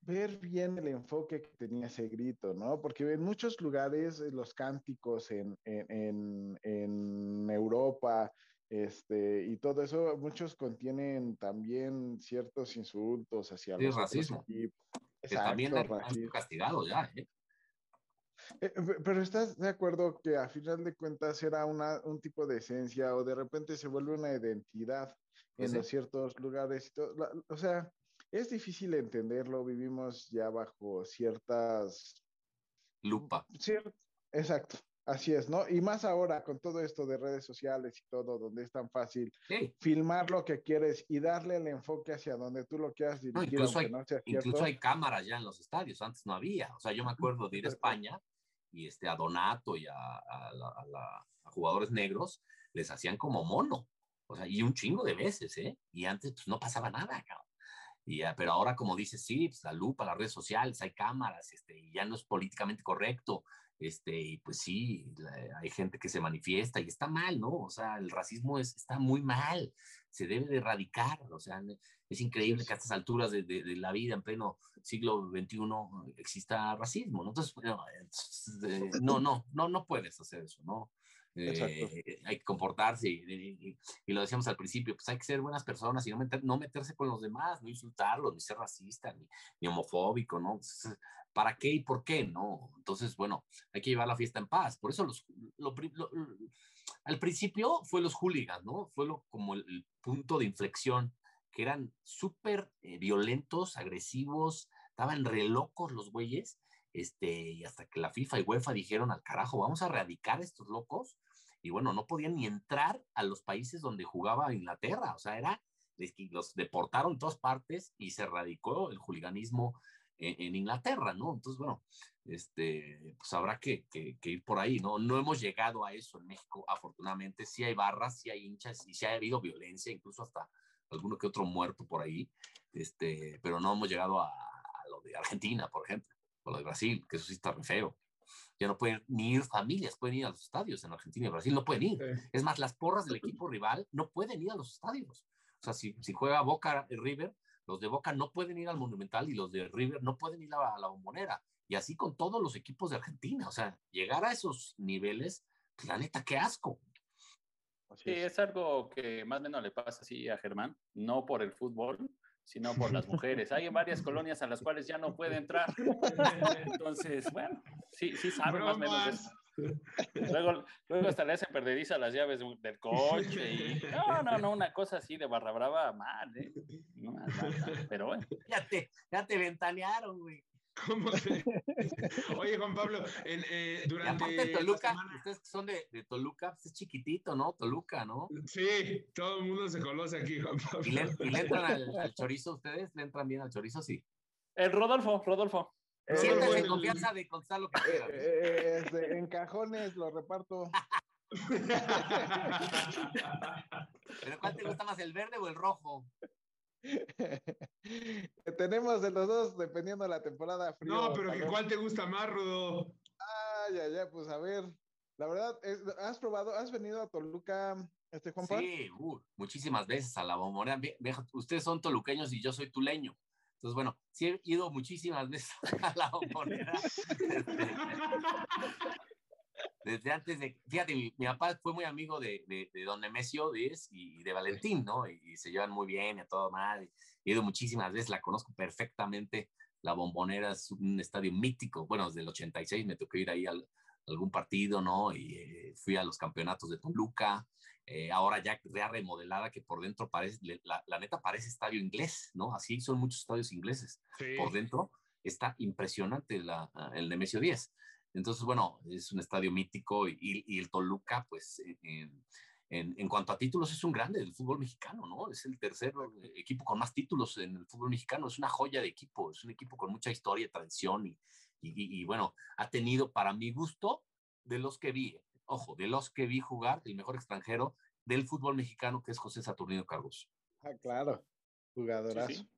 ver bien el enfoque que tenía ese grito, ¿no? Porque en muchos lugares los cánticos en, en, en Europa, este, y todo eso, muchos contienen también ciertos insultos hacia sí, los racismo. Exacto, también han castigado ya, ¿eh? Eh, pero estás de acuerdo que a final de cuentas era una, un tipo de esencia o de repente se vuelve una identidad en ¿Sí? los ciertos lugares. La, o sea, es difícil entenderlo, vivimos ya bajo ciertas... Lupa. Ciert... Exacto, así es, ¿no? Y más ahora con todo esto de redes sociales y todo, donde es tan fácil sí. filmar lo que quieres y darle el enfoque hacia donde tú lo quieras dirigir. No, incluso, hay, no incluso hay cámaras ya en los estadios, antes no había. O sea, yo me acuerdo de ir a España y este, a Donato y a, a, la, a, la, a, jugadores negros les hacían como mono, o sea, y un chingo de veces, ¿eh? Y antes pues no pasaba nada, cabrón. Y, pero ahora, como dices, sí, pues, la lupa, las redes sociales, hay cámaras, este, y ya no es políticamente correcto, este, y pues sí, la, hay gente que se manifiesta y está mal, ¿no? O sea, el racismo es, está muy mal, se debe de erradicar, o sea, es increíble que a estas alturas de, de, de la vida, en pleno siglo XXI, exista racismo, ¿no? Entonces, bueno, eh, no, no, no, no puedes hacer eso, ¿no? Eh, hay que comportarse y, lo decíamos al principio, pues hay que ser buenas personas y no, meter, no meterse con los demás, no insultarlos, ni ser racista, ni, homofóbico, ¿no? ¿Para qué y por qué? No. Entonces, bueno, hay que llevar la fiesta en paz. Por eso los, lo, lo, al principio fue los hooligans, ¿no? Fue como el, el punto de inflexión, que eran súper eh, violentos, agresivos, estaban re locos los güeyes, este, y hasta que la FIFA y UEFA dijeron al carajo, vamos a erradicar a estos locos, y bueno, no podían ni entrar a los países donde jugaba Inglaterra, o sea, era, los deportaron en todas partes y se erradicó el hooliganismo en, en, Inglaterra, ¿no? Entonces, bueno, este, pues habrá que, que, que, ir por ahí, ¿no? No hemos llegado a eso en México, afortunadamente, sí hay barras, sí hay hinchas y sí ha habido violencia, incluso hasta alguno que otro muerto por ahí, este, pero no hemos llegado a, a lo de Argentina, por ejemplo, o lo de Brasil, que eso sí está re feo. Ya no pueden ni ir familias, pueden ir a los estadios en Argentina y Brasil, no pueden ir. Sí. Es más, las porras del equipo rival no pueden ir a los estadios. O sea, si, si juega Boca River, los de Boca no pueden ir al Monumental y los de River no pueden ir a, a la Bombonera. Y Y así con todos los equipos de Argentina. O sea, llegar a esos niveles, pues, la neta, qué asco. Sí, es algo que más o menos le pasa así a Germán, no por el fútbol, sino por las mujeres. Hay varias colonias a las cuales ya no puede entrar. Entonces, bueno, sí, sí sabe más o menos eso. Luego, luego hasta le hacen perdediza las llaves del coche y no, no, no, una cosa así de barra brava mal, ¿eh? No, mal, mal, mal, pero bueno. Ya te, ya te ventanearon, güey. ¿Cómo se... Oye, Juan Pablo, en, eh, Y durante. aparte Toluca, semana- ustedes que son de, de Toluca, pues es chiquitito, ¿no? Toluca, ¿no? Sí, todo el mundo se conoce aquí, Juan Pablo. ¿Y le, y le entran al, al chorizo ustedes? ¿Le entran bien al chorizo? Sí. El Rodolfo, Rodolfo. Eh, bueno, en confianza de contestar lo que eh, eh, este, en cajones lo reparto. ¿Pero cuál te gusta más, el verde o el rojo? Tenemos de los dos, dependiendo de la temporada frío. no, pero que. ¿cuál te gusta más, Rudo? Ay, ay, ay, pues a ver. La verdad, es- ¿has probado, has venido a Toluca, este Juanpa? Sí, uh, muchísimas veces a la bombonera. Ustedes son toluqueños y yo soy tuleño. Entonces, bueno, sí he ido muchísimas veces a la bombonera. Desde antes de, fíjate, mi, mi papá fue muy amigo de, de, de don Nemesio Díez y de Valentín, ¿no? Y, y se llevan muy bien y a todo mal. He ido muchísimas veces, la conozco perfectamente. La bombonera es un estadio mítico. Bueno, desde el 86 me tocó ir ahí al, a algún partido, ¿no? Y eh, fui a los campeonatos de Toluca. Eh, ahora ya, ya remodelada, que por dentro parece, la, la neta parece estadio inglés, ¿no? Así son muchos estadios ingleses Sí. por dentro está impresionante la, el Nemesio 10. Entonces, bueno, es un estadio mítico y, y el Toluca, pues, en, en, en, cuanto a títulos, es un grande del fútbol mexicano, ¿no? Es el tercer equipo con más títulos en el fútbol mexicano, es una joya de equipo, es un equipo con mucha historia, tradición y, y, y bueno, ha tenido para mi gusto, de los que vi, ojo, de los que vi jugar, el mejor extranjero del fútbol mexicano, que es José Saturnino Cargos. Ah, claro, jugadorazo. Sí, sí.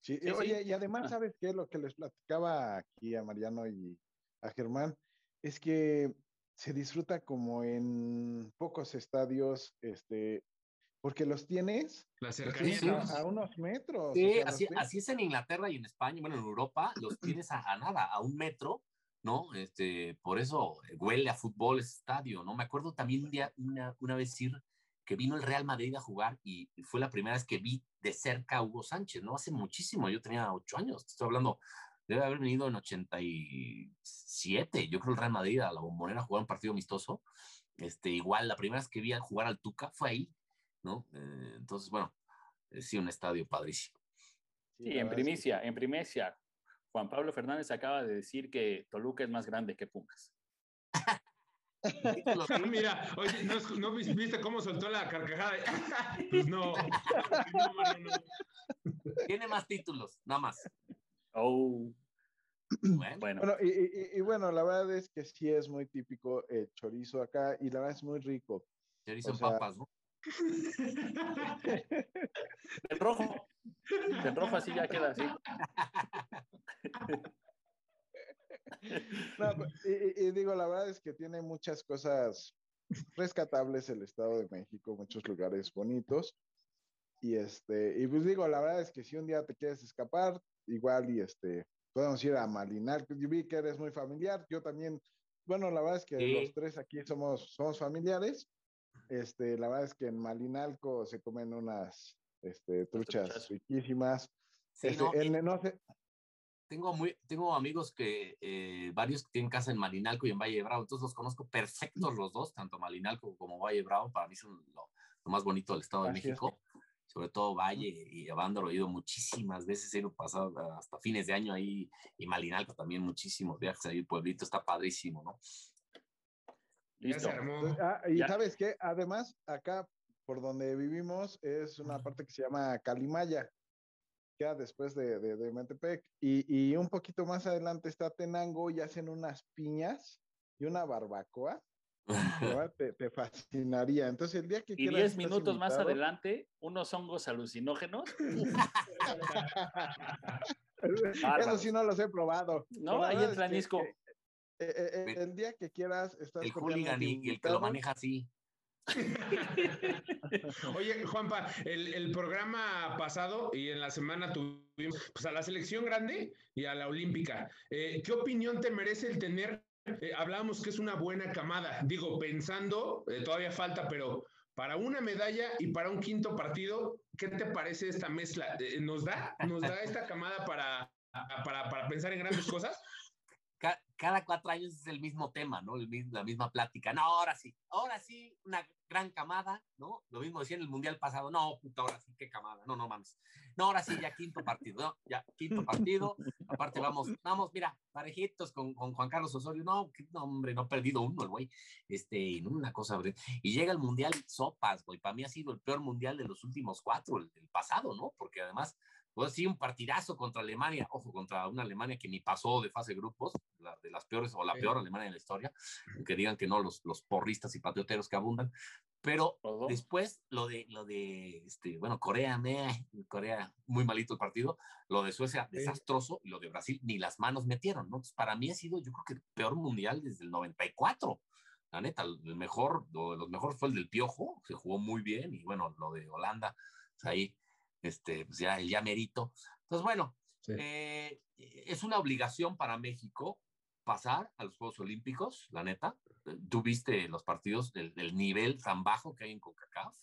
Sí, Sí, oye, sí. y además. ¿sabes qué? Lo que les platicaba aquí a Mariano y a Germán es que se disfruta como en pocos estadios, este, porque los tienes La los cercanía. tienes sí. a, a unos metros. o Sí, sea, los así, así es en Inglaterra y en España, bueno, en Europa, los tienes a, a nada, a un metro, ¿no? Este, por eso huele a fútbol ese estadio, ¿no? Me acuerdo también un día, una, una vez ir que vino el Real Madrid a jugar y fue la primera vez que vi de cerca a Hugo Sánchez, ¿no? Hace muchísimo, yo tenía ocho años, te estoy hablando, debe haber venido en 87, yo creo el Real Madrid a la bombonera a jugar un partido amistoso, este, igual, la primera vez que vi a jugar al Tuca fue ahí, ¿no? Eh, entonces, bueno, eh, sí, un estadio padrísimo. Sí, en primicia, en primicia. Juan Pablo Fernández acaba de decir que Toluca es más grande que Pumas. Mira, oye, ¿no, viste cómo soltó la carcajada? Pues no. Tiene más títulos, nada más. Oh, Bueno, bueno. Y, y- y bueno, la verdad es que sí es muy típico el chorizo acá y la verdad es muy rico. chorizo o sea- papas, ¿no? El rojo. El rojo así ya queda así. No, pues, y, y- y digo, la verdad es que tiene muchas cosas rescatables el Estado de México, muchos lugares bonitos. Y este, y pues digo, la verdad es que si un día te quieres escapar, igual y este, podemos ir a Malinar. Yo vi que eres muy familiar, yo también, bueno, la verdad es que Sí. los tres aquí somos, somos familiares. Este, la verdad es que en Malinalco se comen unas este, truchas truchas. riquísimas. Sí, Este, no, eh, no sé, tengo, muy, tengo amigos que, eh, varios que tienen casa en Malinalco y en Valle de Bravo, entonces los conozco perfectos los dos, tanto Malinalco como Valle de Bravo, para mí son lo, lo más bonito del Estado de Así. México. Sobre todo Valle y Avándaro he ido muchísimas veces, he ido pasado hasta fines de año ahí y Malinalco también muchísimos viajes ahí, el pueblito está padrísimo, ¿no? Listo. Ah, y Ya. sabes qué, además, acá por donde vivimos es una parte que se llama Calimaya, queda después de, de, de Metepec, y, y un poquito más adelante está Tenango y hacen unas piñas y una barbacoa, te, te fascinaría. Entonces, el día que Y quieras 10 estás minutos más adelante, unos hongos alucinógenos. Eso sí no los he probado. No, ahí es que- eh, eh, eh, el día que quieras estás El hooligan y, el que lo maneja así. Oye, Juanpa, el, el, programa pasado y en la semana tuvimos pues, a la selección grande y a la olímpica. Eh, ¿Qué opinión te merece el tener? Eh, hablábamos que es una buena camada. Digo, pensando, eh, todavía falta, pero para una medalla y para un quinto partido, ¿qué te parece esta mezcla? Eh, ¿Nos da, nos da esta camada para, para, para pensar en grandes cosas? Cada cuatro años es el mismo tema, ¿no? La misma plática. No, ahora sí, ahora sí, una gran camada, ¿no? Lo mismo decía en el Mundial pasado, no, puta, ahora sí, qué camada, no, no mames. No, ahora sí, ya quinto partido, ¿no? Ya quinto partido. Aparte, vamos, vamos, mira, parejitos con, con Juan Carlos Osorio, no, no, hombre, no ha perdido uno el güey. Este, una cosa, y llega el Mundial sopas, güey. Para mí ha sido el peor Mundial de los últimos cuatro, el pasado, ¿no? Porque además pues sí, un partidazo contra Alemania, ojo, contra una Alemania que ni pasó de fase de grupos, la, de las peores o la peor Alemania de la historia, que digan que no los, los porristas y patrioteros que abundan, pero después lo de, lo de este, bueno, Corea, meh, Corea, muy malito el partido, lo de Suecia, desastroso, y lo de Brasil, ni las manos metieron, ¿no? Entonces, para mí ha sido, yo creo que el peor mundial desde el 94. La neta, el mejor, lo de los mejores fue el del Piojo, se jugó muy bien, y bueno, lo de Holanda, pues ahí este, pues ya, ya merito. Entonces, bueno, eh, es una obligación para México pasar a los Juegos Olímpicos, la neta. Tú viste los partidos del, nivel tan bajo que hay en CONCACAF,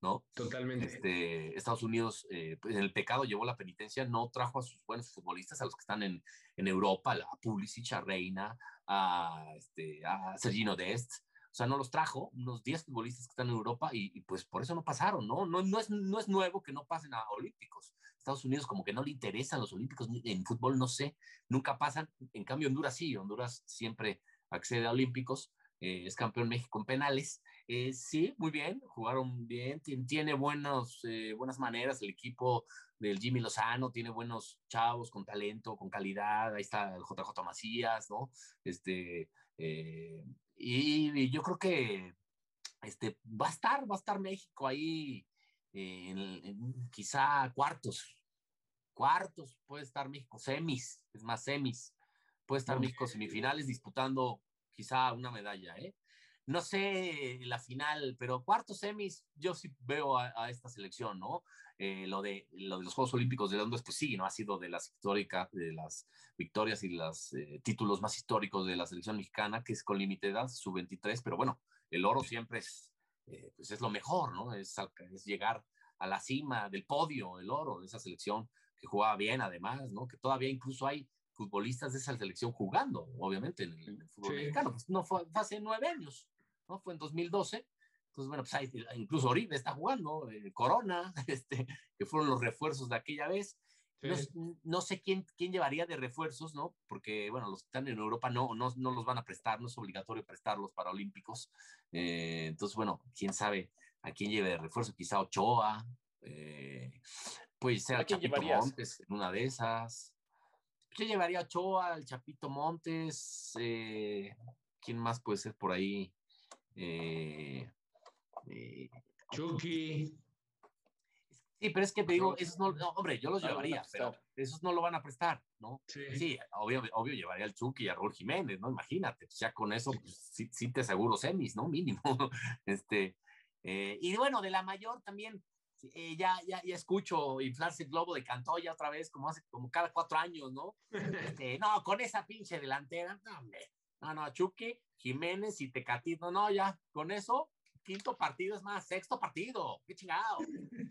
¿no? Totalmente. Este, Estados Unidos, eh, pues, en el pecado llevó la penitencia, no trajo a sus buenos futbolistas, a los que están en, en Europa, a Pulisic, a Reina, a, este, a Sergino Dest, sea, no los trajo, unos 10 futbolistas que están en Europa y, pues por eso no pasaron, ¿no? No, es, no es nuevo que no pasen a Olímpicos. Estados Unidos como que no le interesan los Olímpicos, en fútbol no sé, nunca pasan. En cambio, Honduras sí, Honduras siempre accede a Olímpicos, eh, es campeón México en penales. Eh, sí, muy bien, jugaron bien, tiene buenos, eh, buenas maneras el equipo del Jimmy Lozano, tiene buenos chavos con talento, con calidad, ahí está el JJ Macías, ¿no? Este, y, yo creo que este, va a estar, va a estar México ahí en, quizá cuartos, cuartos, puede estar México, semis, es más semis, puede estar México semifinales disputando quizá una medalla, ¿eh? No sé la final, pero cuartos semis, yo sí veo a, esta selección, ¿no? Eh, lo, de, lo de los Juegos Olímpicos de Londres, pues sí, ¿no? Ha sido de las históricas, de las victorias y los eh, títulos más históricos de la selección mexicana, que es con límite de edad, su 23, pero bueno, el oro siempre es, eh, pues es lo mejor, ¿no? Es, es, llegar a la cima del podio, el oro de esa selección que jugaba bien además, ¿no? Que todavía incluso hay futbolistas de esa selección jugando, obviamente, en el, fútbol mexicano. Pues no fue, hace nueve años, ¿no? Fue en 2012. Entonces, bueno, pues hay, incluso Oribe está jugando, eh, Corona, este, que fueron los refuerzos de aquella vez. No, sé quién, quién llevaría de refuerzos, ¿no? Porque, bueno, los que están en Europa no, no, no los van a prestar, no es obligatorio prestarlos para Olímpicos. Eh, entonces, bueno, quién sabe a quién lleve de refuerzo, quizá Ochoa, eh, puede ser Chapito Montes en una de esas. Yo llevaría a Ochoa, al Chapito Montes, eh, ¿quién más puede ser por ahí? Chucky. Sí, pero es que te digo, esos no, hombre, yo los llevaría, pero esos no lo van a prestar, ¿no? Sí, obvio, obvio llevaría al Chucky y a Raúl Jiménez, ¿no? Imagínate, ya con eso, pues, sí, te aseguro semis, ¿no? Mínimo. este, eh, y bueno, de la mayor también, eh, ya, ya, ya escucho inflarse el globo de Cantoya otra vez, como hace, como cada cuatro años, ¿no? Este, no, con esa pinche delantera, no, hombre. No, no, Chucky, Jiménez y Tecatito, no, ya, con eso quinto partido, es más, sexto partido, qué chingado.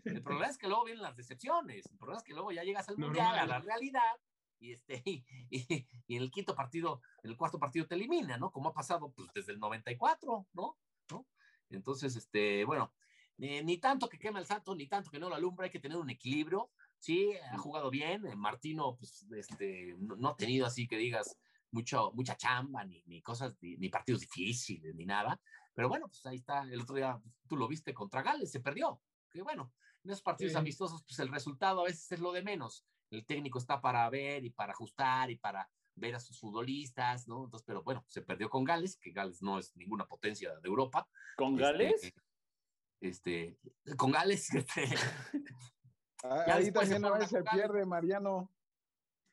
El problema es que luego vienen las decepciones, el problema es que luego ya llegas al mundial, a la realidad, y, este, y, en el quinto partido, el cuarto partido te elimina, ¿no? Como ha pasado pues, desde el 94, ¿no? ¿no? Entonces, este, bueno, ni tanto que quema el santo, ni tanto que no lo alumbra, hay que tener un equilibrio. Sí, ha jugado bien. Martino, pues, este, no, ha tenido así que digas mucho, mucha chamba, ni, ni cosas, ni, ni, partidos difíciles, ni nada. Pero bueno, pues ahí está, el otro día pues, tú lo viste contra Gales, se perdió. Que bueno, en esos partidos amistosos, pues el resultado a veces es lo de menos. El técnico está para ver y para ajustar y para ver a sus futbolistas, ¿no? Entonces, pero bueno, se perdió con Gales, que Gales no es ninguna potencia de Europa. ¿Con este, Gales? Este, con Gales. Este, ah, ahí también a veces se pierde, Mariano.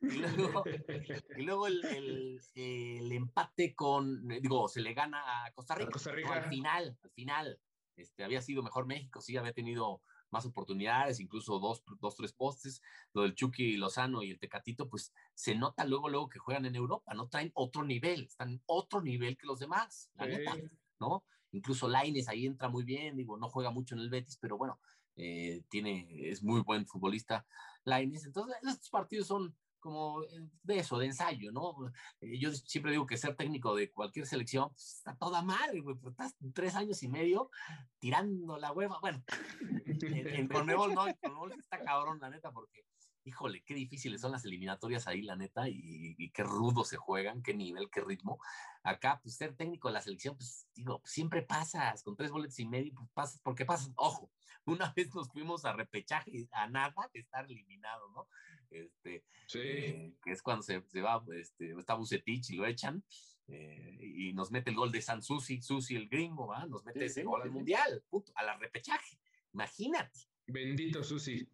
Y luego, el, el, empate con, digo, se le gana a Costa Rica. Costa Rica. al final, al final. Este, había sido mejor México, sí, había tenido más oportunidades, incluso dos, dos, tres postes, lo del Chucky Lozano y el Tecatito, pues se nota luego, luego que juegan en Europa, ¿no? Traen otro nivel, están en otro nivel que los demás, la neta, ¿no? Incluso Laines ahí entra muy bien, digo, no juega mucho en el Betis, pero bueno, eh, tiene, es muy buen futbolista Laines. Entonces, estos partidos son como eh, de eso, de ensayo, ¿no? Eh, yo siempre digo que ser técnico de cualquier selección pues, está toda madre, güey, pero estás tres años y medio tirando la hueva. Bueno, en, en Conmebol no, en Conmebol está cabrón, la neta, porque híjole, qué difíciles son las eliminatorias ahí, la neta, y, qué rudo se juegan, qué nivel, qué ritmo. Acá, pues ser técnico de la selección, pues digo, siempre pasas con tres boletos y medio, pues pasas, porque pasas, ojo, una vez nos fuimos a repechaje a nada de estar eliminado, ¿no? Este, sí. Eh, que es cuando se, se, va, este, está Bucetich y lo echan. Eh, y nos mete el gol de San Susi, Susi el gringo, ¿va? Nos mete ese gol al mundial, punto, a la repechaje. Imagínate. Bendito Susi.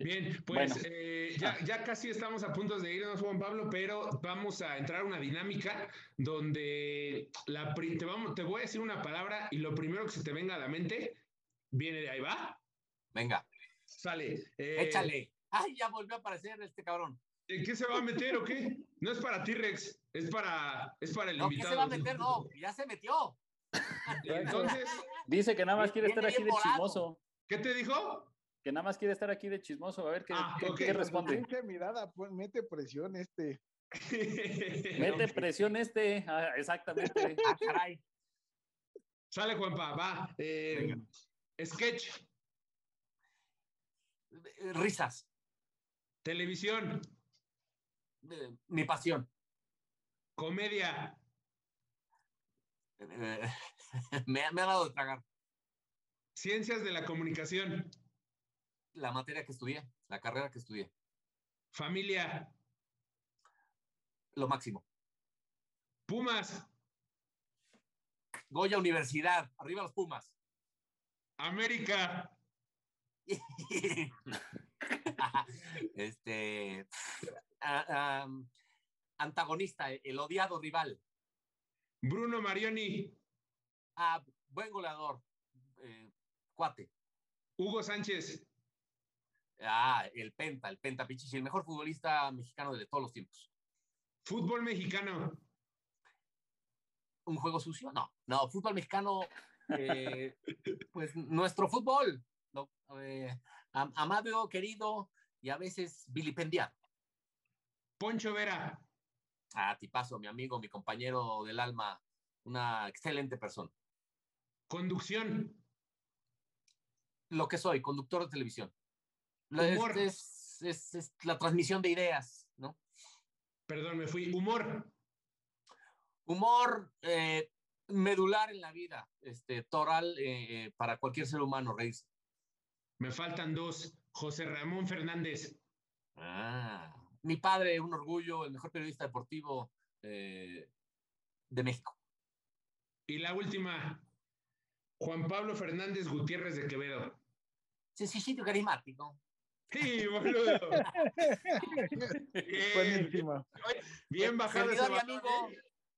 Bien, pues eh, ya, ya, casi estamos a punto de irnos, Juan Pablo, pero vamos a entrar a una dinámica donde la, te, vamos, te voy a decir una palabra y lo primero que se te venga a la mente viene de ahí, ¿va? Venga. Sale. Eh, Échale. Ay, ya volvió a aparecer este cabrón. ¿En qué se va a meter o qué? No es para T-Rex, es para, es para el no, invitado. ¿Qué se va a meter? No, ya se metió. Entonces. Dice que nada más quiere estar aquí de chismoso. ¿Qué te dijo? Que nada más quiere estar aquí de chismoso, a ver qué, ah, qué, qué responde. mirada, pues, mete presión este. mete presión este, ah, exactamente. Ah, caray. Sale, Juanpa, va. Eh, sketch. Risas. Televisión. Eh, mi pasión. Comedia. Eh, me, me ha dado de tragar. Ciencias de la comunicación la materia que estudié, la carrera que estudié. Familia. Lo máximo. Pumas. Goya Universidad. Arriba los Pumas. América. este. antagonista, el odiado rival. Bruno Marioni. Ah, buen goleador. Eh, cuate. Hugo Sánchez. Ah, el Penta, el Penta Pichichi, el mejor futbolista mexicano de todos los tiempos. Fútbol mexicano. ¿Un juego sucio? No, no, fútbol mexicano, eh, pues nuestro fútbol, eh, amado, querido y a veces vilipendiado. Poncho Vera. Ah, tipazo, mi amigo, mi compañero del alma, una excelente persona. Conducción. Lo que soy, conductor de televisión. Es, es, la transmisión de ideas, ¿no? Perdón, me fui. Humor. Humor eh, medular en la vida, este, toral eh, para cualquier ser humano, Reis. Me faltan dos. José Ramón Fernández. Ah, mi padre, un orgullo, el mejor periodista deportivo eh, de México. Y la última, Juan Pablo Fernández Gutiérrez de Quevedo. Sencillito, carismático. Sí, boludo. Buenísimo. Bien bajado. Servidor y amigo,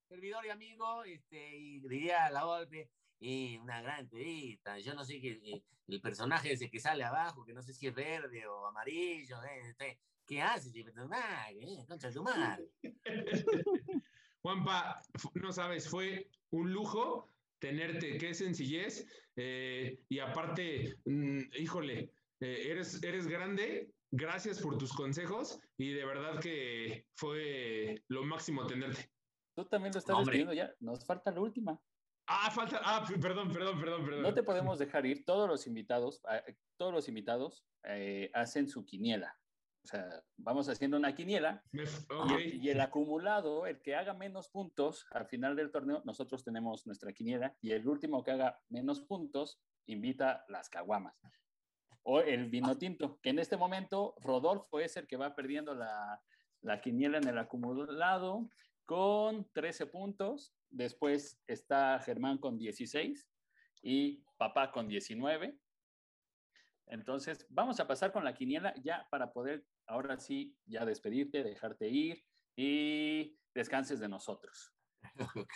servidor y amigo, este, y diría la golpe, y una gran entrevista. Yo no sé qué, el personaje ese que sale abajo, que no sé si es verde o amarillo, eh, este, ¿qué hace ese personaje? Eh, concha tu madre. Juanpa, no sabes, fue un lujo tenerte, qué sencillez, eh, y aparte, mm, híjole, eh, eres, eres grande, gracias por tus consejos y de verdad que fue lo máximo tenerte. Tú también lo estás no, ya, nos falta la última. Ah, falta, ah, perdón, perdón, perdón, perdón. No te podemos dejar ir, todos los invitados, eh, todos los invitados eh, hacen su quiniela. O sea, vamos haciendo una quiniela y, el, acumulado, el que haga menos puntos al final del torneo, nosotros tenemos nuestra quiniela y el último que haga menos puntos invita las caguamas o el vino tinto, que en este momento Rodolfo es el que va perdiendo la, la quiniela en el acumulado con 13 puntos. Después está Germán con 16 y papá con 19. Entonces, vamos a pasar con la quiniela ya para poder, ahora sí, ya despedirte, dejarte ir y descanses de nosotros. Ok.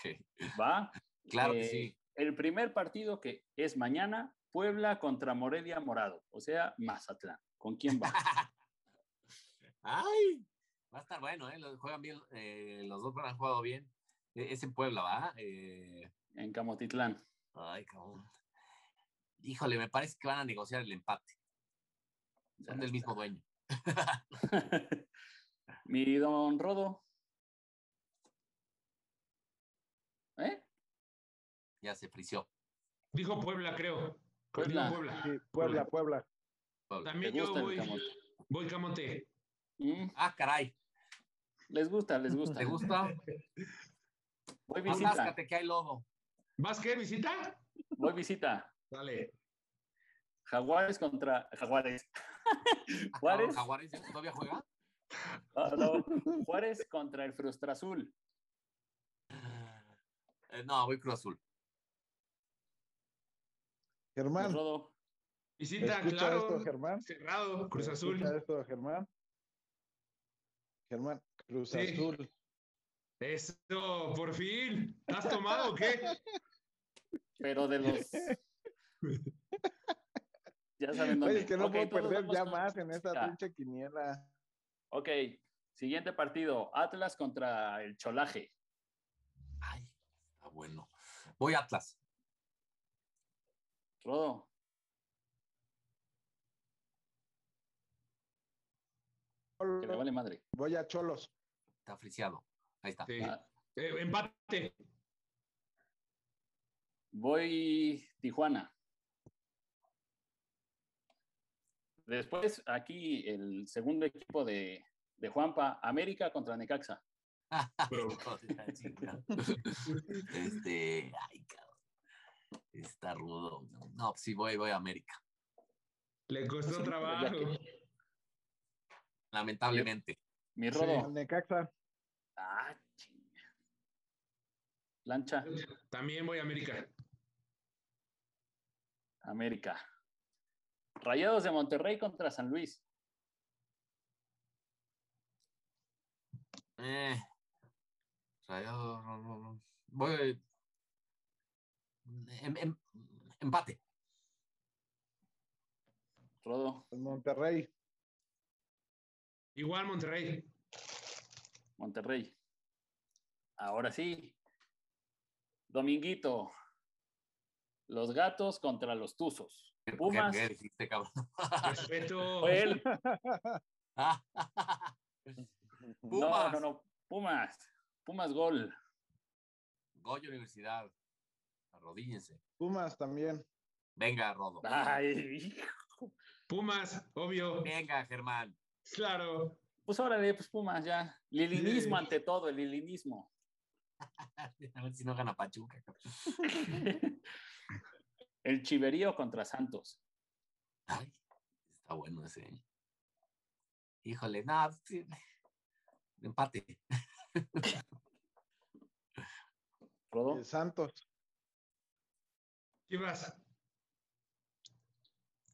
¿Va? Claro que eh, sí. el primer partido que es mañana, Puebla contra Morelia Morado, o sea, Mazatlán. ¿Con quién va? Ay, va a estar bueno, ¿eh? Los, juegan bien, eh, los dos han jugado bien. E- Es en Puebla, ¿va? Eh, en Camotitlán. ay, cabrón. Híjole, me parece que van a negociar el empate. Son del mismo dueño. Mi don Rodo. ¿Eh? Ya se frició. Dijo Puebla, creo. Puebla. Dijo Puebla. Sí, Puebla, Puebla. Puebla. ¿Te También yo voy, camote? voy camote. Mm, Ah, caray. les gusta, les gusta. ¿Te gusta? Voy visita. Atáscate que hay. ¿Vas qué, visita? Voy visita. Dale. Jaguares contra Jaguares. Juárez. ¿Jaguares todavía juega? Ah, no. Juárez contra el Frustra Azul. Eh, no, voy Cruz Azul. Germán, Rodo. Visita, ¿escucha claro. esto, Germán? Cerrado, Cruz Azul. ¿Escucha esto, Germán? Germán, Cruz Sí. Azul. Eso, por fin. ¿Te has tomado o qué? Pero de los. Ya saben dónde. Oye, es que no Ok, puedo perder ya con- más en esta Ya. pinche quiniela. Ok, siguiente partido. Atlas contra el Cholaje. Ay, está bueno. Voy Atlas. Rodo. Que le vale madre. Voy a Cholos. Está friciado. Ahí está. Sí. Ah, Eh, empate. voy Tijuana. Después, aquí el segundo equipo de, de Juanpa, América contra Necaxa. Pero- este, ay. Está rudo. No, pues sí, voy, voy a América. Le costó trabajo. Lamentablemente. Mi Sí. Rodo. Necaxa. Ah, chinga. Lancha, También voy a América. América. Rayados de Monterrey contra San Luis. Eh, Rayado, no, no, no. Voy. Em- em- empate. Rodo, Monterrey. Igual Monterrey. Monterrey. Ahora sí. Dominguito. Los gatos contra los tuzos. ¿Qué- Pumas. qué dijiste, cabrón? Respeto. Fue él. No, Pumas. no, no. Pumas. Pumas gol. Goya Universidad. Arrodíllense. Pumas también. Venga, Rodo. Ay, Pumas, obvio. Venga, Germán. Claro. pues órale, pues Pumas ya. Lilinismo Sí. ante todo, el lilinismo. A ver si no gana Pachuca. el chiverío contra Santos. Ay, está bueno ese. Híjole, no, sí. empate. Rodo. Eh, Santos. Chivas.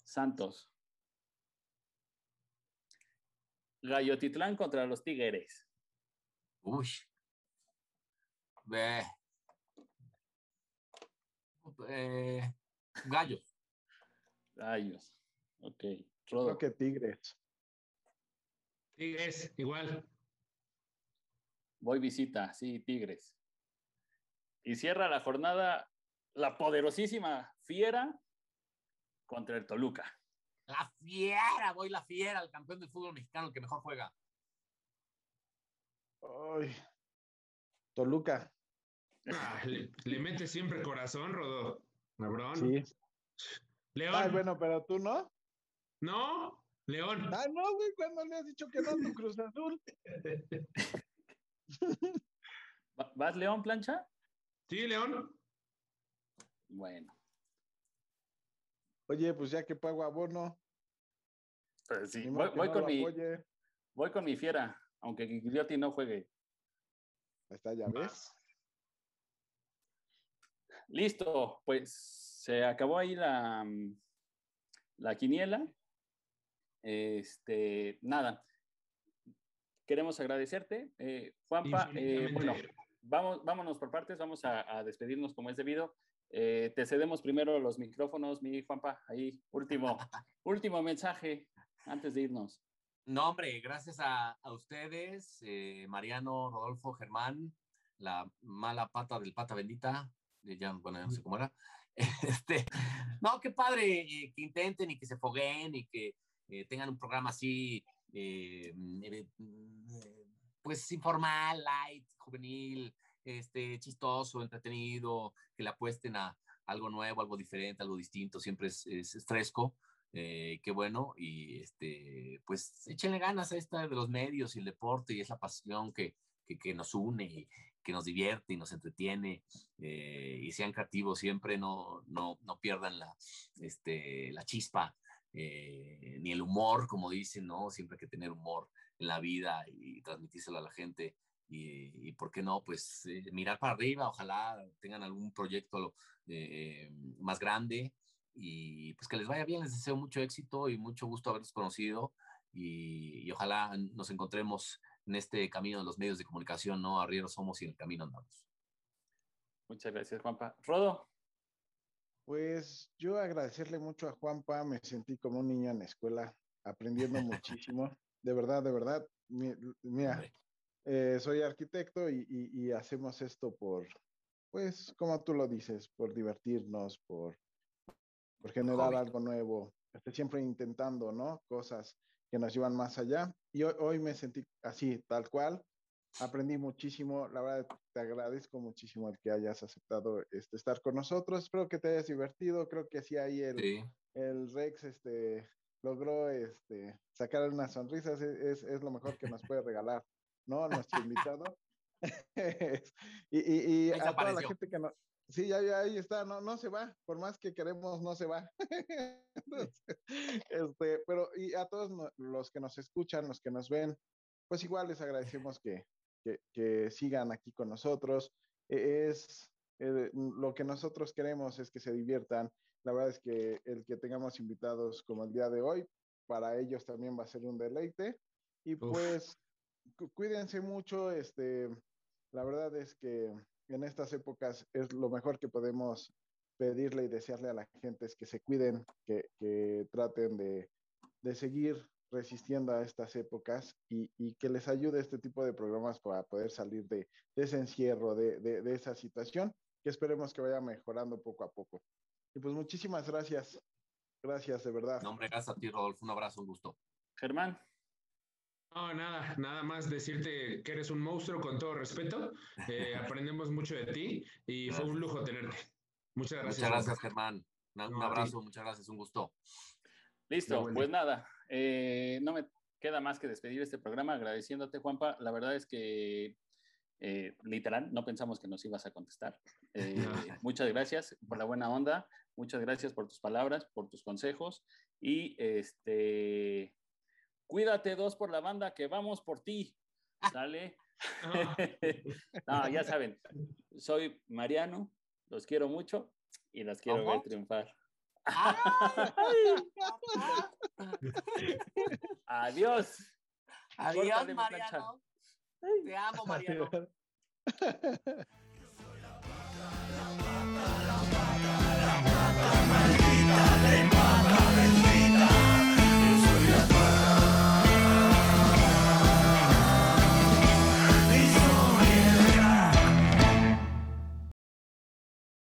Santos. Gallotitlán contra los Tigres. Uy. Ve. Eh, gallos. Gallos. Ok. Creo que Tigres. Tigres, igual. Voy visita, sí, Tigres. Y cierra la jornada la poderosísima Fiera contra el Toluca. La fiera, voy la fiera, el campeón del fútbol mexicano, el que mejor juega. Ay. Toluca. Ah, le, le mete siempre corazón, Rodó. Cabrón. Sí. León. Ay, bueno, pero tú no. No, León. Ah, no, güey, cuando le has dicho que no tu Cruz Azul. ¿Va- ¿Vas León, plancha? Sí, León. Bueno, Oye, pues ya que pago abono. pues sí. Voy, que voy no con mi, apoye. voy con mi Fiera, aunque Gigliotti no juegue. Ahí está, ya ves. Listo, pues se acabó ahí la, mm, la quiniela. Este, nada. Queremos agradecerte, eh, Juanpa. eh, bueno, vamos, vámonos por partes, vamos a, a despedirnos como es debido. Eh, te cedemos primero los micrófonos, mi Juanpa. Ahí, último, último mensaje antes de irnos. No, hombre, gracias a, a ustedes, eh, Mariano, Rodolfo, Germán, la mala pata del pata bendita, ya, bueno, no sé cómo era. Este, no, qué padre eh, que intenten y que se fogueen y que eh, tengan un programa así, eh, pues informal, light, juvenil, este, chistoso, entretenido, que le apuesten a algo nuevo, algo diferente, algo distinto, siempre es, es, fresco. qué bueno, y este, pues échenle ganas a esta de los medios y el deporte y esa pasión que, que, que nos une y, que nos divierte y nos entretiene eh, y sean creativos siempre, no, no, no pierdan la, este, la chispa eh, ni el humor, como dicen, ¿no? Siempre hay que tener humor en la vida y transmitírselo a la gente. Y, y por qué no, pues eh, mirar para arriba, ojalá tengan algún proyecto más grande y pues que les vaya bien, les deseo mucho éxito y mucho gusto haberlos conocido y, y ojalá nos encontremos en este camino de los medios de comunicación, ¿no? Arrieros somos y en el camino andamos. Muchas gracias, Juanpa. Rodo. Pues yo agradecerle mucho a Juanpa, me sentí como un niño en la escuela, aprendiendo muchísimo. De verdad, de verdad. Mira, eh, soy arquitecto y, y, y, hacemos esto por, pues, como tú lo dices, por divertirnos, por, por generar algo nuevo, este, siempre intentando, ¿no? Cosas que nos llevan más allá. Y hoy, hoy, me sentí así, tal cual. Aprendí muchísimo. La verdad, te agradezco muchísimo el que hayas aceptado este, estar con nosotros. Espero que te hayas divertido. Creo que sí, ahí el, sí. el Rex este, logró este, sacar unas sonrisas. Es, es, lo mejor que nos puede regalar, ¿no? Nuestro invitado. y y, y a toda la gente que nos, Sí, ya, ya, ahí está, no, no se va, por más que queremos, no se va. este, pero y a todos los que nos escuchan, los que nos ven, pues igual les agradecemos que, que, que sigan aquí con nosotros. E, es eh, lo que nosotros queremos es que se diviertan. La verdad es que el que tengamos invitados como el día de hoy, para ellos también va a ser un deleite. Y pues Uf. Cuídense mucho, este, la verdad es que en estas épocas es lo mejor que podemos pedirle y desearle a la gente es que se cuiden, que, que traten de, de, seguir resistiendo a estas épocas y, y, que les ayude este tipo de programas para poder salir de, de ese encierro, de, de, esa situación, que esperemos que vaya mejorando poco a poco. Y pues muchísimas gracias. Gracias, de verdad. No, hombre, gracias a ti, Rodolfo. Un abrazo, un gusto. Germán. No, nada, nada más decirte que eres un monstruo con todo respeto. Eh, aprendemos mucho de ti y gracias. fue un lujo tenerte. Muchas gracias. Muchas gracias, Germán. Un, no, abrazo, muchas gracias, un gusto. Listo, pues nada, eh, no me queda más que despedir este programa agradeciéndote, Juanpa. La verdad es que eh, literal, no pensamos que nos ibas a contestar. Eh, muchas gracias por la buena onda, muchas gracias por tus palabras, por tus consejos y este cuídate dos por la banda, que vamos por ti. ¿Sale? no, ya saben, soy Mariano, los quiero mucho y las quiero ver triunfar. Adiós. Adiós, Mariano. Te amo, Mariano.